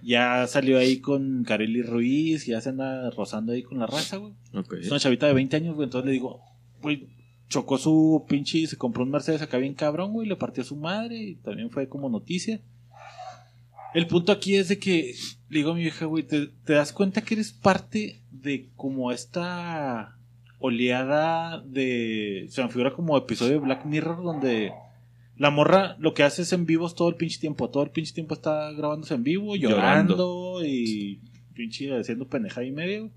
Ya salió ahí con Kareli Ruiz, ya se anda rozando ahí con la raza, güey. Es una chavita de 20 años, güey. Entonces le digo, güey, chocó su pinche y se compró un Mercedes acá bien cabrón, güey. Le partió a su madre y también fue como noticia. El punto aquí es de que, le digo a mi vieja, güey, ¿te, te das cuenta que eres parte de como esta oleada de... Se me figura como episodio de Black Mirror donde la morra lo que hace es en vivos todo el pinche tiempo. Todo el pinche tiempo está grabándose en vivo, llorando, Llorando. y pinche haciendo pendeja y güey.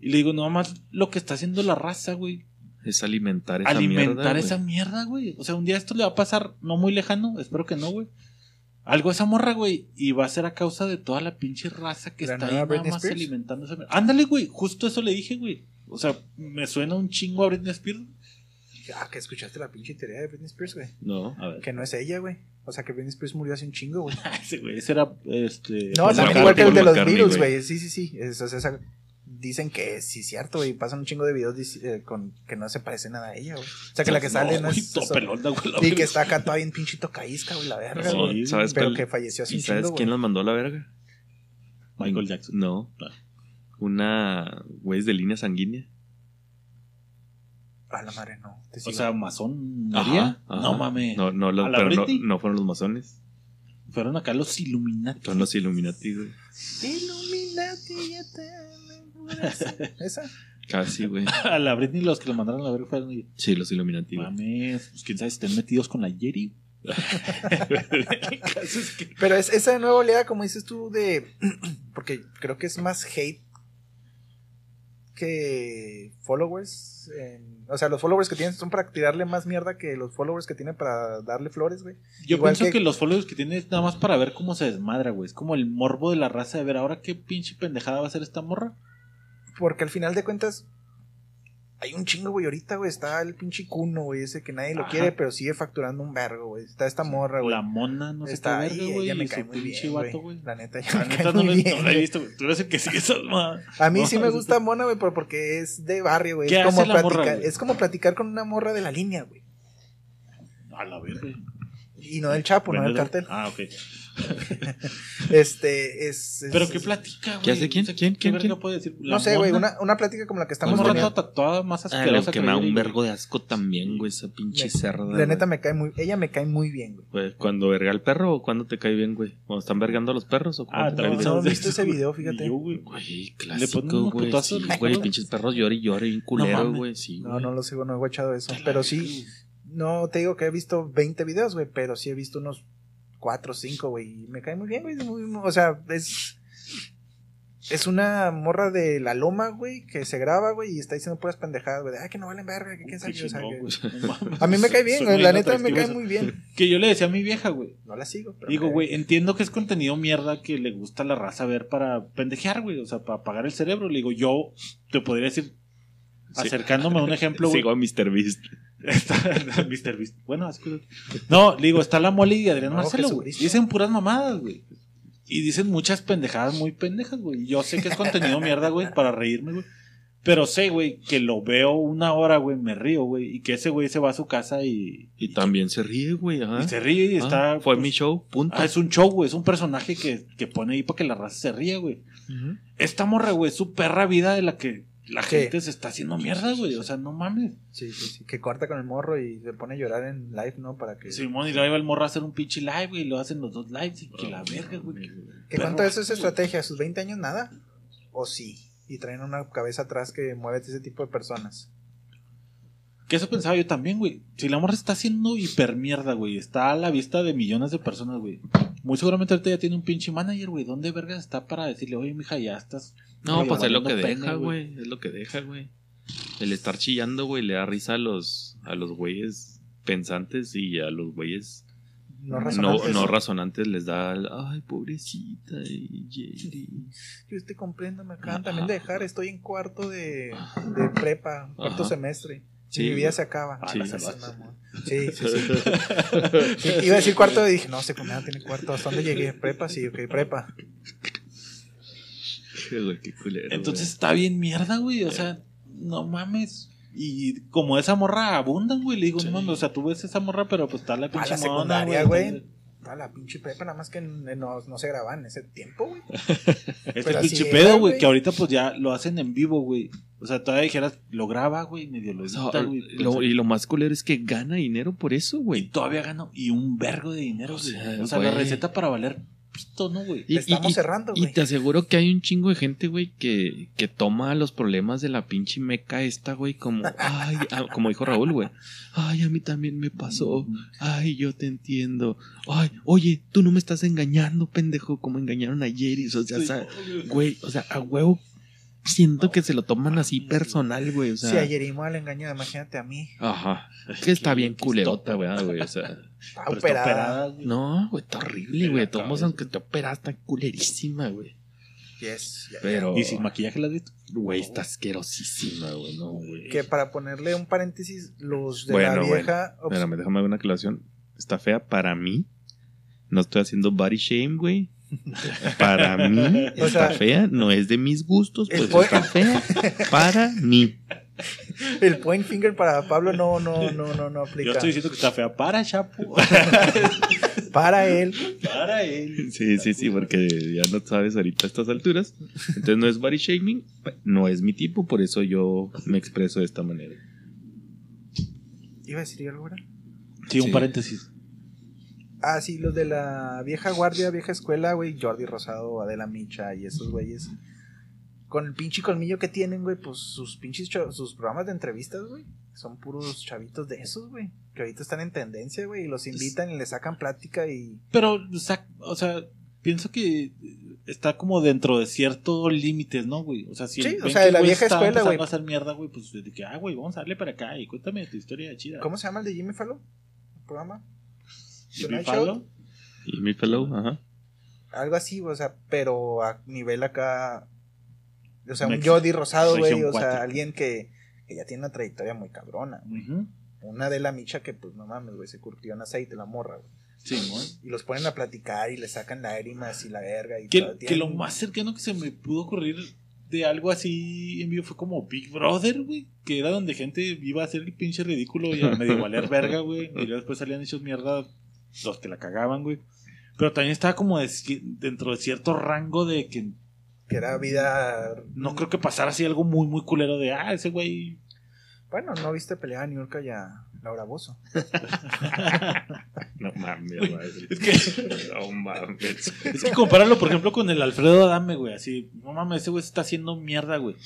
Y le digo, no más lo que está haciendo la raza, güey. Es alimentar esa Alimentar mierda. güey. esa mierda, güey. O sea, un día esto le va a pasar no muy lejano, espero que no, güey. Algo esa morra, güey. Y va a ser a causa de toda la pinche raza que ¿La está ahí nada Britney más Spears? alimentando esa mierda. Ándale, güey. Justo eso le dije, güey. O sea, me suena un chingo a Britney Spears. Ah, que escuchaste la pinche teoría de Britney Spears, güey. No. A ver. Que no es ella, güey. O sea, que Britney Spears murió hace un chingo, güey. Ese, güey. Ese era, este... No, McCartney, igual que el de los Beatles, güey. Sí, sí, sí. Es- sea, esa- dicen que sí es cierto, güey. Pasan un chingo de videos eh, con que no se parece nada a ella, güey. O sea, que la que sale no, es. eso. pelona, güey, la y que está acá toda bien pinchito caísca, güey, la verga, No, güey. ¿Sabes Pero cuál- que falleció hace ¿Y sabes chingo, quién güey. las mandó a la verga? Michael Jackson. No. Ah. Una güey de línea sanguínea. A la madre, no. Te O sea, ajá. No mames. No, no, los- ¿A la pero no, Britney? no fueron los masones. Fueron acá los Illuminati. Son los Illuminati, güey. Illuminati, ya te ¿Esa? Casi, güey. A la Britney los que lo mandaron a ver fueron Sí, los Illuminati, güey. mames, pues quién sabe si estén metidos con la Jerry. El caso es que- Pero es esa nueva oleada, como dices tú, de. Porque creo que es más hate que followers. en- o sea, los followers que tienen son para tirarle más mierda que los followers que tienen para darle flores, güey. Yo Igual pienso que... que- los followers que tiene es nada más para ver cómo se desmadra, güey. Es como el morbo de la raza de ver ahora qué pinche pendejada va a hacer esta morra. Porque al final de cuentas. Hay un chingo, güey. Ahorita, güey, está el pinche cuno, güey. Ese que nadie lo Ajá. quiere, pero sigue facturando un vergo, güey. Está esta morra, güey. La mona, no sé está qué ahí, güey. ella me cae muy bien, vato, güey. La neta, ya La me neta cae no, muy bien, no la he visto, güey. Tú eres el que sigue esa. A mí No, sí me gusta Mona, güey, pero porque es de barrio, güey. ¿Qué Es como, morra, platicar, es como platicar con una morra de la línea, güey. A la verga. Y no del Chapo, no del cartel. Ah, ok. Este, es. es- Pero qué platica, güey. ¿Qué hace quién? O sea, ¿Quién? ¿qué ¿Quién? ¿Quién? puede decir? No sé, güey, una, una plática como la que estamos Una teniendo. toda tatuada, más Ah, asquerosa lo que me da un vergo de asco también, güey, esa pinche Me- cerda. La neta me cae muy. Ella me cae muy bien, güey. Güey, ¿Cuando verga el perro o cuando te cae bien, güey? ¿Cuando están vergando a los perros o cuando Ah, te no, ¿viste eso, ese video? Fíjate. Yo, güey. Güey, clásico, güey. Sí, ¿no? güey, pinches perros llore y llore, bien culero, güey. Sí, No, no lo sigo, no he guachado eso. Pero sí, no te digo que he visto 20 videos, güey, pero sí he visto unos 4 o 5, güey. Y me cae muy bien, güey. muy- muy- o sea, es. Es una morra de la loma, güey, que se graba, güey, y está diciendo puras pendejadas, güey. de, Ay, que no valen verga, que quién sabe qué", o sea, que-. A mí me cae bien, güey. La neta me cae eso. muy bien. Que yo le decía a mi vieja, güey. No la sigo, pero. Digo, güey, entiendo que es contenido mierda que le gusta a la raza ver para pendejear, güey. O sea, para apagar el cerebro. Le digo, yo te podría decir, Sí. acercándome a un ejemplo, güey. Sigo a Mr. Beast. Está Mr. Beast. Bueno, así que- No, le digo, está la mole y Adrián No, Marcelo, güey. Dicen puras mamadas, güey. Y dicen muchas pendejadas muy pendejas, güey. Yo sé que es contenido mierda, güey, para reírme, güey. Pero sé, güey, que lo veo una hora, güey, me río, güey. Y que ese güey se va a su casa y, Y también se ríe, güey. ajá. y se ríe y Ah, está. Fue pues, mi show, punto. ah, es un show, güey. Es un personaje que, que pone ahí para que la raza se ría, güey. Esta morra, güey, es su perra vida de la que la Sí. gente se está haciendo mierda, güey. O sea, no mames. Sí, sí, sí. Que corta con el morro y se pone a llorar en live, ¿no? Para que. Simón y luego el morro a hacer un pinche live, güey. Y lo hacen los dos lives. Y que la verga, güey. ¿Qué cuánto es esa estrategia? ¿A sus 20 años nada? ¿O sí? Y traen una cabeza atrás que mueve a ese tipo de personas. Que eso pensaba yo también, güey. Si la morra está haciendo hiper mierda, güey. Está a la vista de millones de personas, güey. Muy seguramente ahorita ya tiene un pinche manager, güey. ¿Dónde vergas está para decirle, oye, mija, ya estás. No, pues es lo que pena, deja, güey. Es lo que deja, güey. El estar chillando, güey, le da risa a los, a los güeyes pensantes y a los güeyes No no, razonantes. no razonantes les da, el, ay, pobrecita, y Jerry. Yo estoy cumpliendo, me acaban también de dejar. Estoy en cuarto de, de prepa, cuarto Ajá. semestre. Sí, mi vida güey. se acaba. Ah, Sí, la sí, sí, sí, sí. Sí, Iba a decir cuarto y dije, no, secundaria tiene cuarto. ¿Hasta dónde llegué? Prepa, sí, ok, prepa. Güey, qué culero, Entonces está bien mierda, güey. O sea, no mames. Y como esa morra abundan, güey. Le digo, Sí. no mames. O sea, tú ves esa morra, pero pues está la A pinche la mona, secundaria, güey. A la pinche prepa, nada más que no, no se grababan en ese tiempo, güey. Este pinche pedo, güey. güey. Que ahorita pues ya lo hacen en vivo, güey. O sea, todavía dijeras, lo graba, güey. Medio lo O sea, edita, güey. lo- y lo más culero es que gana dinero por eso, Y güey. todavía gano. Y un vergo de dinero, O güey. sea, O sea, la receta para valer pito, ¿no, güey? Y- Estamos y- cerrando, Y güey. te aseguro que hay un chingo de gente, güey, que, que toma los problemas de la pinche meca esta, güey, como, ay, como dijo Raúl, güey. Ay, a mí también me pasó. Ay, yo te entiendo. Ay, oye, tú no me estás engañando, pendejo, como engañaron ayer. Y, o sea, Sí, o sea, güey, o sea, a huevo siento que se lo toman así personal, güey, o sea. Si ayer igual engañó, imagínate a mí. Ajá. Es que está bien culerota, güey, güey, o sea. Está Pero está operada. operada, güey. No, güey, está horrible, güey. Todos, aunque te operas, está culerísima, güey. Yes, ya- Pero. ¿Y sin maquillaje la has visto? Güey, está asquerosísima, güey, no, güey. Que para ponerle un paréntesis, los de Bueno, la bueno. vieja. ops- Espérame, déjame dar una aclaración. Está fea para mí. No estoy haciendo body shame, güey. Para mí O está sea, fea, no es de mis gustos, pues está fea para mí. El point finger para Pablo no, no, no, no, no aplica. Yo estoy diciendo que está fea para Chapo. Para él. para él. Sí, sí, sí, porque ya no sabes ahorita a estas alturas. Entonces no es body shaming, no es mi tipo, por eso yo me expreso de esta manera. Iba a decir algo, ¿verdad? Sí, un Sí. paréntesis. Ah, sí, los de la vieja guardia, vieja escuela, güey. Jordi Rosado, Adela Micha y esos güeyes. Con el pinche colmillo que tienen, güey, pues sus pinches sus programas de entrevistas, güey. Son puros chavitos de esos, güey. Que ahorita están en tendencia, güey. Y los invitan y les sacan plática y. Pero, o sea, o sea, pienso que está como dentro de ciertos límites, ¿no, güey? O sea, si Sí, o sea, de la vieja está escuela, güey. a hacer mierda, güey, pues de que, ah, güey, vamos a darle para acá y cuéntame tu historia chida. ¿Cómo se llama el de Jimmy Fallon? ¿El programa? Show? Y mi fellow, ajá. Algo así, o sea, pero a nivel acá. O sea, un Jordi Rosado, güey. O sea, alguien que, que ya tiene una trayectoria muy cabrona. Una de la micha que, pues no mames, güey, se curtió en aceite la morra, güey. Sí, ¿no? Y los ponen a platicar y le sacan lágrimas y la verga. Y Que, todo, que lo más cercano que se me pudo ocurrir de algo así en vivo fue como Big Brother, güey. Que era donde gente iba a hacer el pinche ridículo y a medio valer verga, güey. Y luego después salían hechos mierda los que la cagaban, güey. Pero también estaba como de dentro de cierto rango de que Que era vida. no creo que pasara así algo muy, muy culero de, ah, ese güey. Bueno, no viste pelear a Niurka y a Laura Bozo. No mames, güey. Es que, No mames. es que compararlo, por ejemplo, con el Alfredo Adame, güey. Así, no mames, ese güey se está haciendo mierda, güey.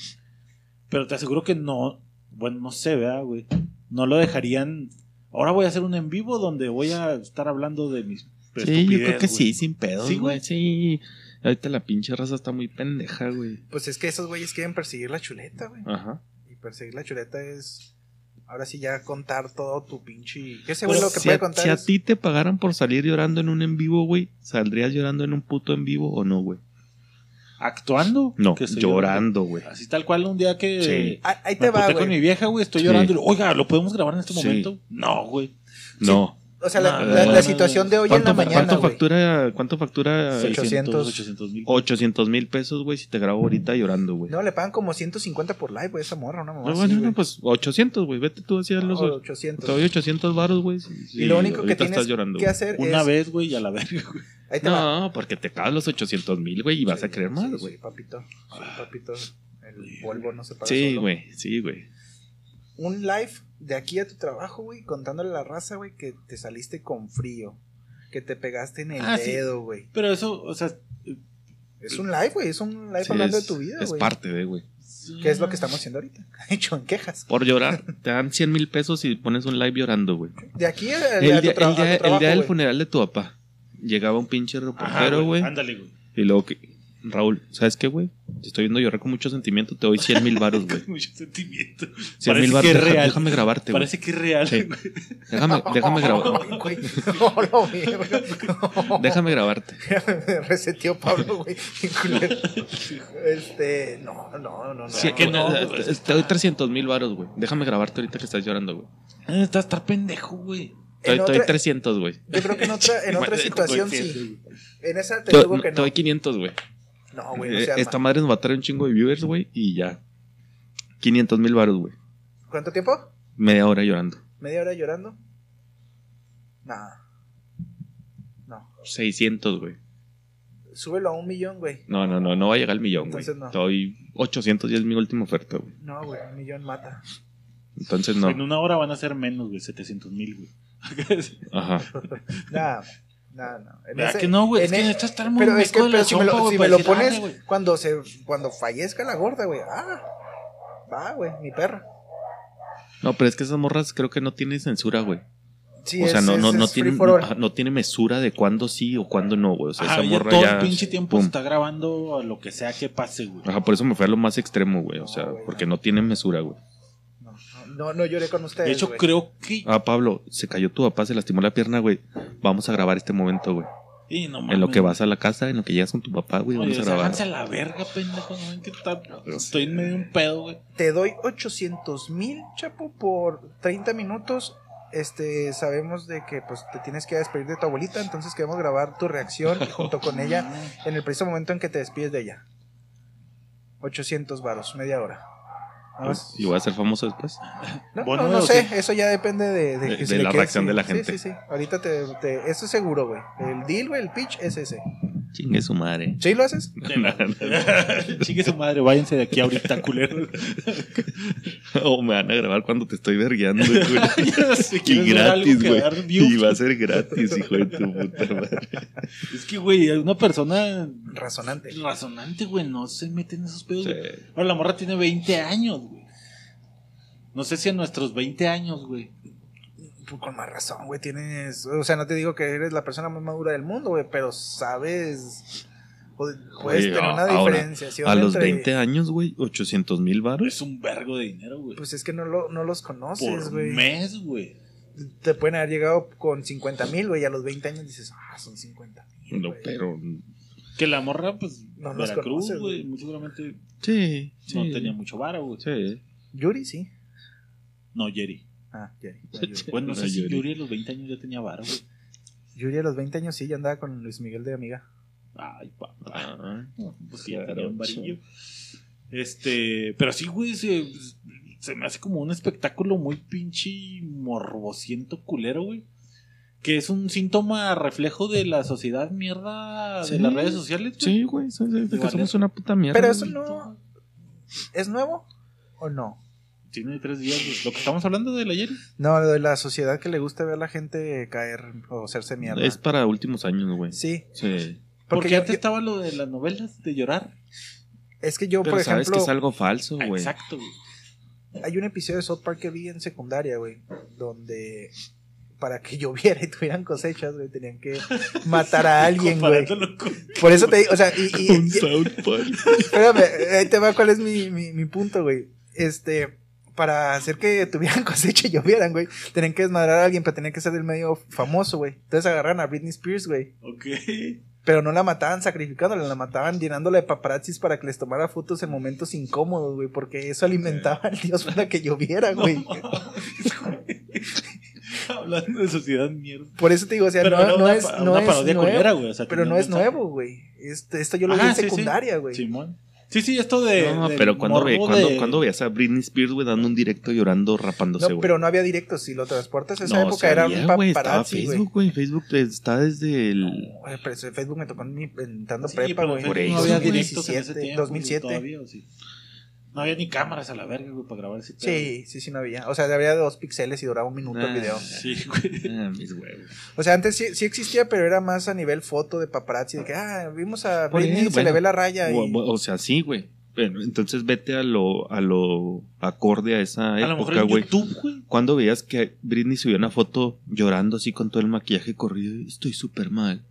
Pero te aseguro que no, bueno, no sé, ¿verdad, güey? No lo dejarían. Ahora voy a hacer un en vivo donde voy a estar hablando de mis. Sí, yo creo que güey. sí, sin pedos, Sí, güey. Sí. Ahorita la pinche raza está muy pendeja, güey. Pues es que esos güeyes quieren perseguir la chuleta, güey. Ajá. Y perseguir la chuleta es. Ahora sí, ya contar todo tu pinche. ¿Qué Pero güey lo que si, puede a, contar? si a ti te pagaran por salir llorando en un en vivo, güey, ¿saldrías llorando en un puto en vivo o no, güey? ¿Actuando? No, Que estoy llorando, güey. Así tal cual, un día que. Sí. Ah, ahí Me te va, apunté con mi güey. vieja, güey, estoy Sí. llorando. y, Oiga, ¿lo podemos grabar en este Sí. momento? No, güey. No. O sea, la, situación de hoy en ¿Cuánto, la mañana. cuánto factura, ¿Cuánto factura? Sí. 600, 800. 800 mil. 800 mil pesos, güey, si te grabo ahorita llorando, güey. No, le pagan como 150 por live, güey, esa morra, una mamá. No, así, bueno, no, pues 800, güey. Vete tú hacia los. No, 800. Te doy 800 varos, güey. si- y lo único que tienes estás llorando. que hacer Una es. vez, güey, y a la verga, güey. Ahí te va. No, porque te cagas los 800 mil, güey, y vas a querer más, Sí, güey. Sí, papito. Sí, papito. El polvo no se paga Sí, solo. güey, sí, güey. Un live de aquí a tu trabajo, güey, contándole a la raza, güey, que te saliste con frío. Que te pegaste en el Ah, dedo, güey. Pero eso, o sea. Es un live, güey. Es un live Sí, hablando es, de tu vida, Es güey. parte de, güey. ¿Qué es lo que estamos haciendo ahorita? Hecho en quejas. Por llorar, te dan 100 mil pesos y pones un live llorando, güey. De aquí a, a El, tu día, tra- el, a tu día, el trabajo, día del funeral de tu papá, llegaba un pinche reportero, güey. Ándale, güey. Y luego, que, Raúl, ¿sabes qué, güey? Te estoy viendo llorar con mucho sentimiento, te doy 100 mil varos, güey. Con mucho sentimiento. 100 Parece mil deja- real. déjame grabarte, güey. Parece que es real, Sí. güey. Déjame, déjame, grabar, Ay, güey. No lo vi, güey. No. déjame grabarte. Me reseteó Pablo, güey. Este, no, no, no, no. Sí, que no, eh, güey. te, doy 300 mil varos, güey. Déjame grabarte ahorita que estás llorando, güey. Ah, Está estar pendejo, güey. Doy otra- 300, güey. Yo creo que en otra, en otra situación sí. En esa te digo que no. doy 500, güey. No, güey, no Eh, se Esta madre nos va a traer un chingo de viewers, güey, y ya. 500 mil varos, güey. ¿Cuánto tiempo? Media hora llorando. ¿Media hora llorando? No. No. 600, güey. Súbelo a un millón, güey. No, no, no, no va a llegar al millón, güey. Entonces no. Doy 800 y es mi última oferta, güey. No, güey, un millón mata. Entonces no. En una hora van a ser menos, güey, 700 mil, güey. Ajá. Nada, nada, no. En ¿Verdad ese- que no, güey? Es en que e- necesitas estar muy Pero es que pero si me lo, si me pones "Arre, güey". cuando se cuando fallezca la gorda, güey. Ah. Va, güey, mi perra. No, pero es que esas morras creo que no tienen censura, güey. Sí, o sea, es- no, es- no, no, es free tiene, no tiene mesura de cuándo sí o cuándo no, güey. O sea, Ajá, esa ya morra todo ya. el pinche tiempo pum. se está grabando a lo que sea que pase, güey. Ajá, por eso me fue a lo más extremo, güey. O No, sea, porque no. no tiene mesura, güey. No, no, lloré con ustedes. De hecho, güey. creo que. Ah, Pablo, se cayó tu papá, se lastimó la pierna, güey. Vamos a grabar este momento, güey. Sí, no En mames, lo que vas a la casa, en lo que llegas con tu papá, güey, Oye, vamos a grabar. a la verga, pendejo. No ven que está- estoy en medio de un pedo, güey. Te doy 800 mil, chapo, por 30 minutos. Este, sabemos de que pues te tienes que despedir de tu abuelita, entonces queremos grabar tu reacción junto con ella en el preciso momento en que te despides de ella. 800 varos, media hora. Más. ¿Y voy a ser famoso después? No, Bueno, no, no o sé, eso ya depende de, de- que de le la reacción sí. de la Sí, gente. Sí, sí, Ahorita te, te- eso es seguro, güey. El deal, güey, el pitch es ese. Chingue su madre. ¿Sí lo haces? Chingue su madre, váyanse de aquí ahorita, culero. o me van a grabar cuando te estoy vergueando, Y ¿quieres ver algo gratis, güey. Y va a ser gratis, hijo de tu puta madre. Es que, güey, una persona Razonante. razonante, güey, no se mete en esos pedos. Sí. Ahora, la morra tiene 20 años, güey. No sé si a nuestros 20 años, güey. Pues con más razón, güey. Tienes. O sea, no te digo que eres la persona más madura del mundo, güey, pero sabes. Puedes Güey, tener una ahora, diferenciación. A los entre- 20 años, güey, 800 mil baros. Es un vergo de dinero, güey. Pues es que no, lo, no los conoces, Por güey. mes, güey. Te pueden haber llegado con 50 mil, güey, y a los 20 años dices, ah, son 50 mil. No, pero. Que la morra, pues, No los Veracruz, conoces, güey, güey. muy seguramente Sí, no sí. tenía mucho varo, güey. Sí. Yuri, sí. No, Jerry. Ah, no. Bueno, no No, sé si Yuri. A los 20 años ya tenía varo, güey. Yuri a los 20 años sí, ya andaba con Luis Miguel de amiga. Ay, papá. Ah, Pues sí, ya Claro, tenía un varillo. Este, pero sí, güey, se, se me hace como un espectáculo muy pinche morbosiento culero, güey. Que es un síntoma reflejo de la sociedad mierda de Sí. las redes sociales. güey. Sí, güey, de que somos es. una puta mierda. Pero eso no. ¿Es nuevo o no? Tiene tres días. Lo que estamos hablando del ayer. No, lo de la sociedad que le gusta ver a la gente caer o hacerse mierda. Es para últimos años, güey. Sí, Sí. Porque, porque yo- antes yo- estaba lo de las novelas de llorar. es que yo, Pero por sabes ejemplo, que es algo falso, güey. Exacto, güey. hay un episodio de South Park que vi en secundaria, güey, donde para que lloviera y tuvieran cosechas, güey, tenían que matar a alguien, güey. Por eso te digo, o sea, y, y- Un y- South Park. espérame, ahí te va cuál es mi, mi, mi punto, güey. Este, para hacer que tuvieran cosecha y llovieran, güey, tenían que desmadrar a alguien, pero tenían que ser del medio famoso, güey. Entonces agarran a Britney Spears, güey. Ok. Pero no la mataban sacrificándola, la mataban llenándola de paparazzis para que les tomara fotos en momentos incómodos, güey, porque eso alimentaba al dios para que lloviera, güey. Hablando de sociedad mierda. Por eso te digo, o sea, Pero no, no una, es, no una es parodia nuevo, culera, güey. o sea, pero no es nuevo, güey. Esto yo lo vi en sí, sí. secundaria, güey. Simón. Sí, sí, esto de. No, del pero cuando, ve, cuando, de- cuando veías a Britney Spears, güey, dando un directo llorando, rapándose, No, güey. pero no había directos. Si lo transportas a esa No, época era sabía, un güey, estaba paparazzi, güey. Facebook, güey. Facebook está desde el... Oye, pero Facebook me tocó en mi, entrando Sí, prepa, güey. no había directos en ese 2017, tiempo. 2007. Todavía, ¿o sí? No había ni cámaras a la verga, güey, para grabar ese pedo. Sí, sí, sí, no había. O sea, había dos píxeles y duraba un minuto el Ah. video. Sí, güey. Ah, mis huevos. O sea, antes sí, sí existía, pero era más a nivel foto de paparazzi. De que, ah, vimos a Por Britney, eso, se le bueno. ve la raya. Y... O, o sea, sí, güey. Pero entonces vete a lo, a lo acorde a esa A lo mejor época, en güey. YouTube, güey. Cuando veías que Britney subía una foto llorando así con todo el maquillaje corrido, estoy súper mal.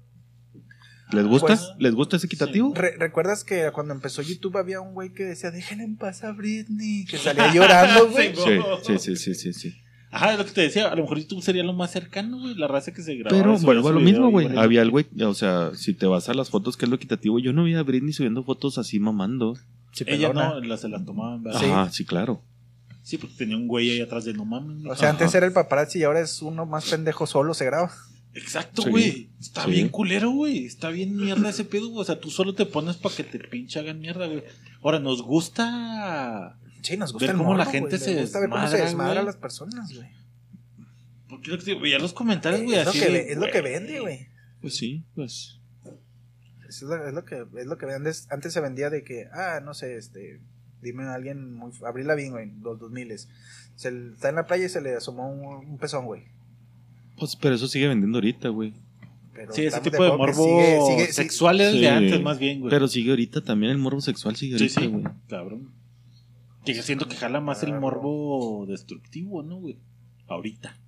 ¿Les gusta? Pues- ¿Les gusta ese equitativo? Re- ¿Recuerdas que cuando empezó YouTube había un güey que decía, dejen en paz a Britney? Que salía llorando, güey. Sí, Sí, sí, sí, sí. Ajá, es lo que te decía. A lo mejor YouTube sería lo más cercano, güey. La raza que se grababa. Pero a su lo video mismo, güey. bueno, Había el güey, o sea, si te vas a las fotos, que es lo equitativo, yo no vi a Britney subiendo fotos así mamando. Sí, Ella no, la- se las tomaban, ¿verdad? Sí. Ajá, sí, claro. Sí, porque tenía un güey ahí atrás de no mames. O sea, Ajá. antes era el paparazzi y ahora es uno más pendejo solo, se graba. Exacto, Sí. güey. Está Sí. bien culero, güey. Está bien mierda ese pedo, güey. O sea, tú solo te pones para que te pinche hagan mierda, güey. Ahora, nos gusta. Sí, nos gusta Ver el cómo la gente se Nos gusta ver cómo se desmadra, desmadra a las personas, güey. Porque lo que te veía los comentarios, güey. Es, lo así que, de, ve- es lo que vende, güey. Pues sí, pues. Es lo, es lo que es lo que vende. Antes se vendía de que, ah, no sé, este, dime a alguien muy Abril Lavigne, güey, los 2000 se le- está en la playa y se le asomó un, un pezón, güey. Pues, pero eso sigue vendiendo ahorita, güey. Pero Sí, ese tipo de morbo sigue- sigue- sigue- sexual es Sí. de antes, más bien, güey. Pero sigue ahorita también el morbo sexual, sigue sí, ahorita, sí, güey. cabrón. Que yo siento que jala más el morbo destructivo, ¿no, güey? Ahorita.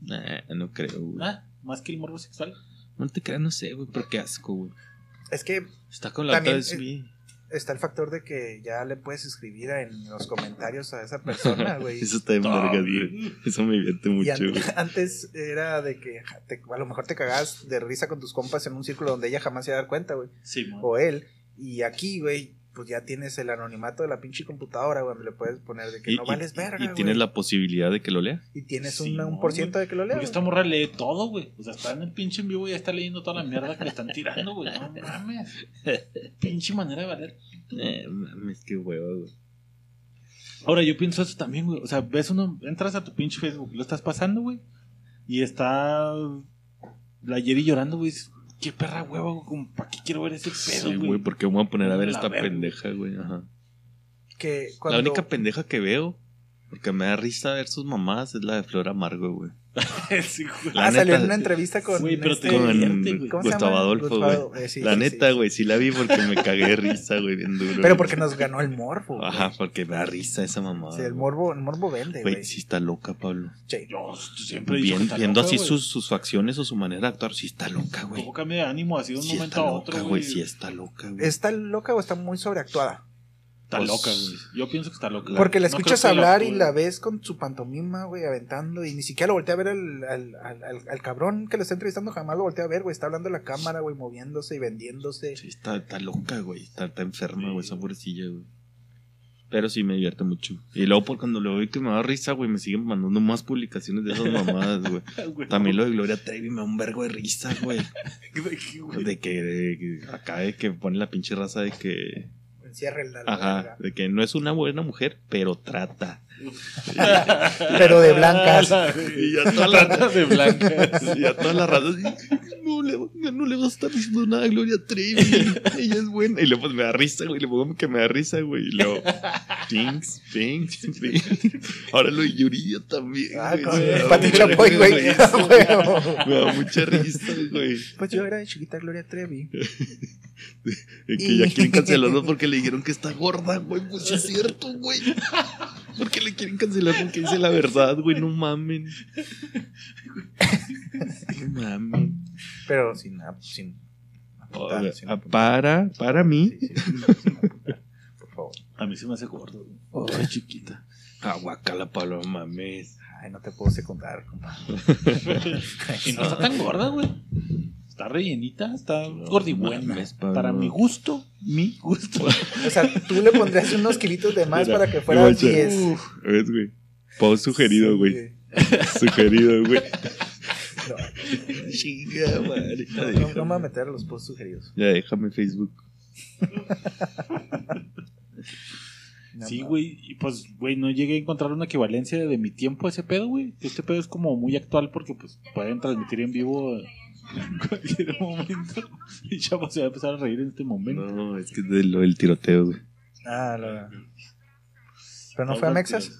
Nah, no creo, güey. Ah, más que el morbo sexual. No te creas, no sé, güey, pero qué asco, güey. Es que Está con la También, otra vez, eh, está el factor de que ya le puedes escribir en los comentarios a esa persona, güey. Eso está en güey. Eso me divierte Y mucho, an- güey. antes era de que te- a lo mejor te cagabas de risa con tus compas en un círculo donde ella jamás se iba a dar cuenta, güey. Sí, man. O él. Y aquí, güey, pues ya tienes el anonimato de la pinche computadora, güey, donde le puedes poner de que Y, no y- vales verga, y güey. tienes la posibilidad de que lo lea. Y tienes Sí, una- un no, por ciento de que lo lea. Porque esta morra lee todo, güey. O sea, está en el pinche en vivo y ya está leyendo toda la mierda que le están tirando, güey. No mames. Pinche manera de valer. Eh, mames, qué huevo, güey. Ahora, yo pienso eso también, güey. O sea, ves uno, entras a tu pinche Facebook, lo estás pasando, güey. Y está la Jerry llorando, güey. Qué perra hueva, güey. como, ¿Para qué quiero ver ese pedo, Sí, güey? güey, porque me voy a poner a ver La esta verga. pendeja, güey. Ajá. Que cuando... La única pendeja que veo, porque me da risa ver sus mamás, es la de Flor Amargo, güey. Sí, ah, salió en una entrevista con... Güey, pero te este- con divierte, güey. ¿Cómo se Gustavo? Adolfo, Gustavo, eh, sí, la sí, neta, güey, sí la vi porque me cagué de risa, güey, bien duro. Pero porque nos ganó el morbo. güey. Ajá, porque me da risa esa mamá. Sí, el morbo, el morbo vende, güey. Güey, sí está loca, Pablo. Sí. Yo siempre he dicho que Bien- viendo loca, así sus, sus facciones o su manera de actuar, sí está loca, güey. Cómo cambia de ánimo así de un Sí momento está a loca, otro, güey. güey. Sí está loca, güey. ¿Está loca o está muy sobreactuada? Está Pues- loca, güey. Yo pienso que está loca. Porque la escuchas hablar y la ves con su pantomima, güey, aventando. Y ni siquiera lo voltea a ver al, al, al, al- cabrón que lo está entrevistando, jamás lo voltea a ver, güey. Está hablando a la cámara, güey, moviéndose y vendiéndose. Sí, está, está loca, güey. Está, está enferma, Sí. güey, esa pobrecilla, güey. Pero sí me divierte mucho. Y luego por cuando lo veo que me da risa, güey, me siguen mandando más publicaciones de esas mamadas, güey. También lo de Gloria Trevi me da un vergo de risa, güey. güey. De que, de acá de que pone la pinche raza de que. Encierra la Ajá, de que no es una buena mujer, pero trata. Pero de blancas. Y ya toda la Trata de blancas. Y a todas las ratas, no le, no le vas a estar diciendo nada a Gloria Trevi. Ella es buena. Y luego pues me da risa, güey. Le pongo que me da risa, güey. Y luego, Pinks, Pinks, Pinks. Ahora lo de Yuridia también. Ah, güey. Pati Chapoy, güey. Ah. Me da mucha risa, güey. Pues yo era de chiquita Gloria Trevi. Que ya quieren cancelarlo porque le dijeron que está gorda, güey. Pues es cierto, güey. Porque le quieren cancelar porque dice la verdad, güey. No mamen. No mamen. Pero sin. sin apuntar, Oiga, sin ah, apuntar. para, para mí. Sí, sí, sin apuntar, Por favor. A mí se me hace gordo. güey. Ay, chiquita. Aguacala, Pablo, mames. Ay, no te puedo secundar, compa. Y no está tan gorda, güey. Está rellenita, está gordibuena. mames. Para mi gusto, mi gusto. O sea, tú le pondrías unos kilitos de más Mira, para que fuera guacha. 10. Uf, ¿Ves, güey? Post sugerido, Sí, güey. Sugerido, güey. No, Chinga, madre. no, no, no me voy a meter a los posts sugeridos. Ya déjame Facebook. No, Sí, güey. Y pues, güey, no llegué a encontrar una equivalencia de mi tiempo a ese pedo, güey. Este pedo es como muy actual porque, pues, pueden transmitir en vivo en cualquier momento. Y chavo se va a empezar a reír en este momento. No, es que es de lo del tiroteo, güey. Ah, lo... ¿Pero no fue a Mexas?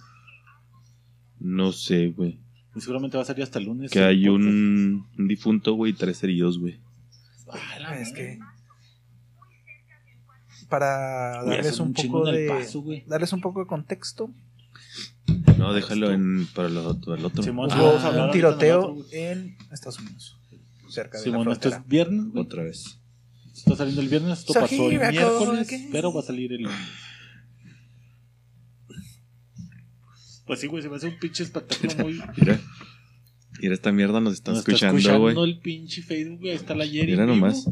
No sé, güey. Y seguramente va a salir hasta el lunes. Que hay un, un difunto, güey, y tres heridos, güey. Ah, la Es que. Para darles un poco de. paso, darles un poco de contexto. No, déjalo en, para el otro. El otro. Simón, Ah, un tiroteo en Estados Unidos. Cerca de Simón, la esto frontera. es viernes, güey. Otra vez. Está saliendo el viernes, esto So pasó el miércoles, again. pero va a salir el. Pues sí, güey, se me hace un pinche espectáculo muy. Mira. Mira, esta mierda nos está Nos está escuchando, escuchando güey. el pinche Facebook, güey. Ahí está la Jerry. Mira vivo. nomás.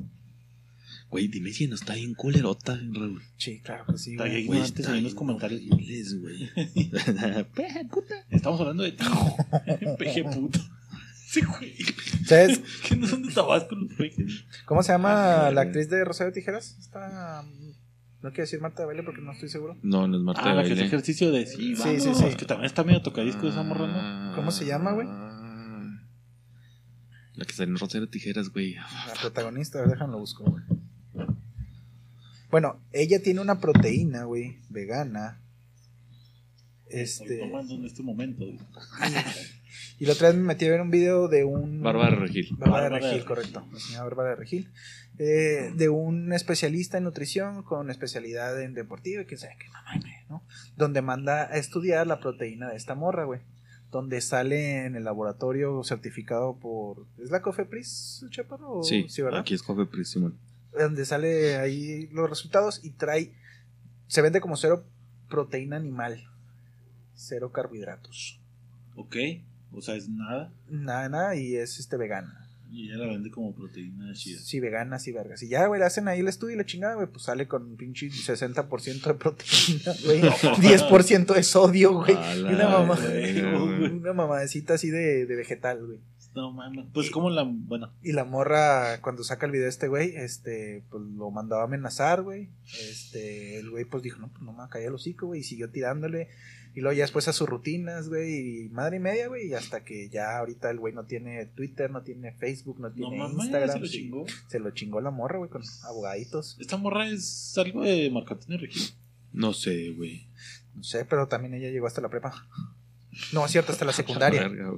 Güey, dime si no está bien culerota, Raúl. Sí, claro que sí. Está güey. bien. Güey, ahí en los comentarios. horribles, güey. Estamos hablando de ti. Peje puto. Sí, güey. ¿Sabes Que no son de Tabasco los pejes. cómo se llama Ah, la actriz de Rosario Tijeras? Está. No quiero decir Marta de Baile porque no estoy seguro. No, no es Marta Ah, de la que hace ejercicio de sí, Sí, sí, sí. Es que también está medio tocadisco esa morra, ¿no? Ah. ¿Cómo se llama, güey? La que sale en Rosario Tijeras, güey. La protagonista, déjame busco, güey. Bueno, ella tiene una proteína, güey, vegana. Estoy Este. tomando en este momento. Y la otra vez me metí a ver un video de un. Bárbara Regil. Bárbara de Bárbara Regil, correcto. La señora Bárbara de Regil. Eh, de un especialista en nutrición con especialidad en deportiva y quién sabe qué mamá, güey, ¿no? Donde manda a estudiar la proteína de esta morra, güey. Donde sale en el laboratorio certificado por. ¿Es la Cofepris, Chaparro? ¿O- Sí, ¿verdad? aquí es Cofe Simón. donde sale ahí los resultados y trae, se vende como cero proteína animal, cero carbohidratos, Ok. O sea, es nada. nada, nada, y es este vegana. Y ella la vende como proteína chida. Sí, vegana, sí, vergas. Y ya, güey, le hacen ahí el estudio y la chingada, güey, pues sale con un pinche 60% de proteína, güey, 10% de sodio, güey, y una mamá, verga, una mamadecita así de, de vegetal, güey. No mames. Pues como la. Bueno. Y la morra, cuando saca el video este güey, este, pues lo mandaba a amenazar, güey. Este, el güey pues dijo, no, pues no me va a callar el hocico, güey, y siguió tirándole. Y luego ya después a sus rutinas, güey, y madre y media, güey, y hasta que ya ahorita el güey no tiene Twitter, no tiene Facebook, no No tiene mames, Instagram. se lo chingó. Se lo chingó la morra, güey, con abogaditos. Esta morra es algo de Marco Antonio Regil. No sé, güey. No sé, pero también ella llegó hasta la prepa. No, es cierto, hasta la secundaria. Verga.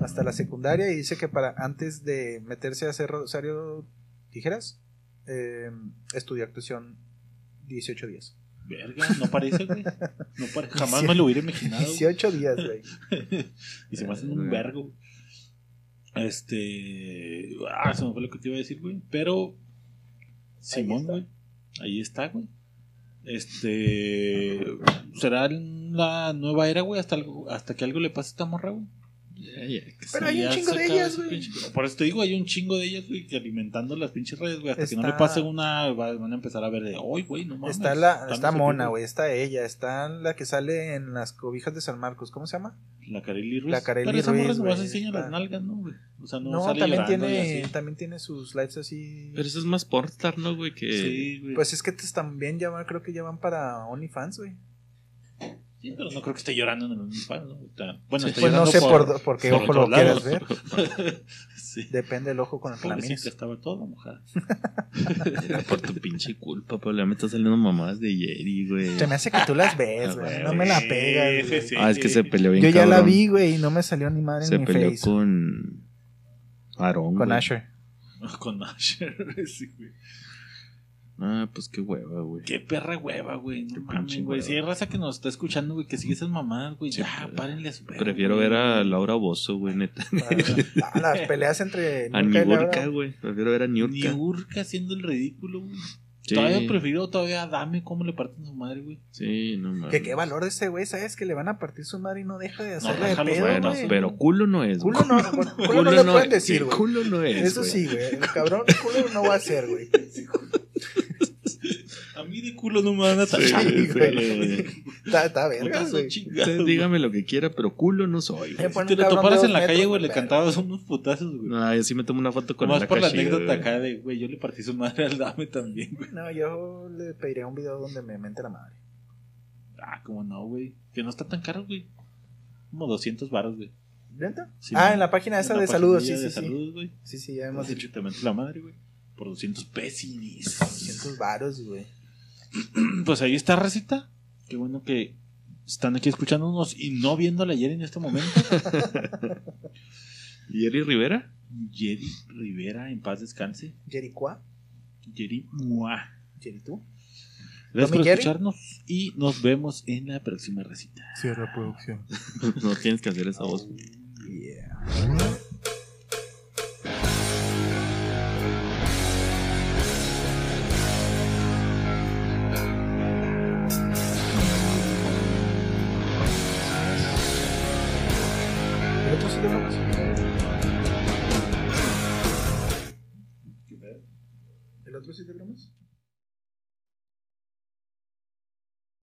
Hasta la secundaria y dice que para antes de meterse a hacer Rosario Tijeras, eh, estudió actuación 18 días. Verga, no parece, güey. No pare- Jamás me lo hubiera imaginado. güey. 18 días, güey. y se me hacen un vergo. Este. Ah, se me fue lo que te iba a decir, güey. Pero. Simón, güey. Ahí está, güey. Este. ¿Será la nueva era, güey? Hasta, algo- hasta que algo le pase a esta morra, güey. Ya, que Pero hay un chingo se de ellas, güey. Por eso te digo, hay un chingo de ellas, güey, que alimentando las pinches redes, güey. Hasta que no Está- le pase una, va- van a empezar a ver de, hoy, güey, no mames. Está la, está Mona, tipo". güey. Está ella. Está la que sale en las cobijas de San Marcos. ¿Cómo se llama? La Kareli Ruiz. La Kareli Pero esa morra Ruiz, güey, enseña está- las nalgas, ¿no, güey? O sea, no, No, sale también tiene, así. también tiene sus lives así. Pero eso es más pornstar, ¿no, güey? Que... Sí, güey. Pues es que también ya van, creo que ya van para OnlyFans, güey. Sí, pero no creo que esté llorando en el OnlyFans, ¿no? Está- bueno, Sí. está Pues no sé por, por, por qué por ojo lo lados. quieras ver. sí. Depende del ojo con el que la mires. estaba todo mojada. Era por tu pinche culpa, pero ya me está saliendo mamás de Jerry, güey. Se me hace que tú las ves, Ah, güey. No me la pegas. Sí, güey. sí, sí. Ah, es que se peleó bien Yo ya la vi, güey, y no me salió ni madre Se en mi peleó face. con Aaron. Con güey. Asher. Con Asher. sí, güey. Ah, pues qué hueva, güey. Qué perra hueva, güey. Qué No mames, güey. Si hay raza que nos está escuchando, güey, que sigue esas mamadas, güey. Sí, ya, pero- párenle a su perro, Prefiero güey. ver a Laura Bozo, güey, neta. Ah, las peleas entre A Niurka güey. Prefiero ver a Niurka. Niurka haciendo el ridículo, güey. Sí. Todavía prefiero todavía a Dame cómo le parten su madre, güey. Sí, no mames. Que qué valor de ese güey, ¿sabes? Que le van a partir su madre y no deja de hacerle de pedo, Bueno, güey. pero culo no es, Culo güey. no, culo, culo no le pueden decir, sí, güey. Culo no es, Eso güey. sí, güey. El cabrón culo no va a ser, güey. De culo no me van a Sí, tachar. Sí, güey. Está, está verga, güey. chingado, Usted dígame lo que quiera, pero culo no soy, Eh, güey. Si te lo toparas en la calle, güey, le cantabas unos putazos, güey. No, yo sí me tomo una foto con Nomás la por la anécdota acá de, güey, yo le partí su madre al Dame también, güey. No, yo le pediría un video donde me mente la madre. Ah, como no, güey. Que no está tan caro, güey. Como 200 baros, güey. Sí, ah, en la página esa de saludos, sí, sí, de sí. saludos, güey. Sí, sí, ya hemos dicho. la madre, güey. Por 200 pesos. 200 varos, güey. Pues ahí está, recita. Qué bueno que están aquí escuchándonos y no viéndola ayer en este momento. ¿Y Jerry Rivera? Jerry Rivera, en paz descanse. Jericua, Jerry Mua. Jerry tú. Gracias por Jerry. escucharnos y nos vemos en la próxima recita. Cierra producción. no tienes que hacer esa voz. Yeah.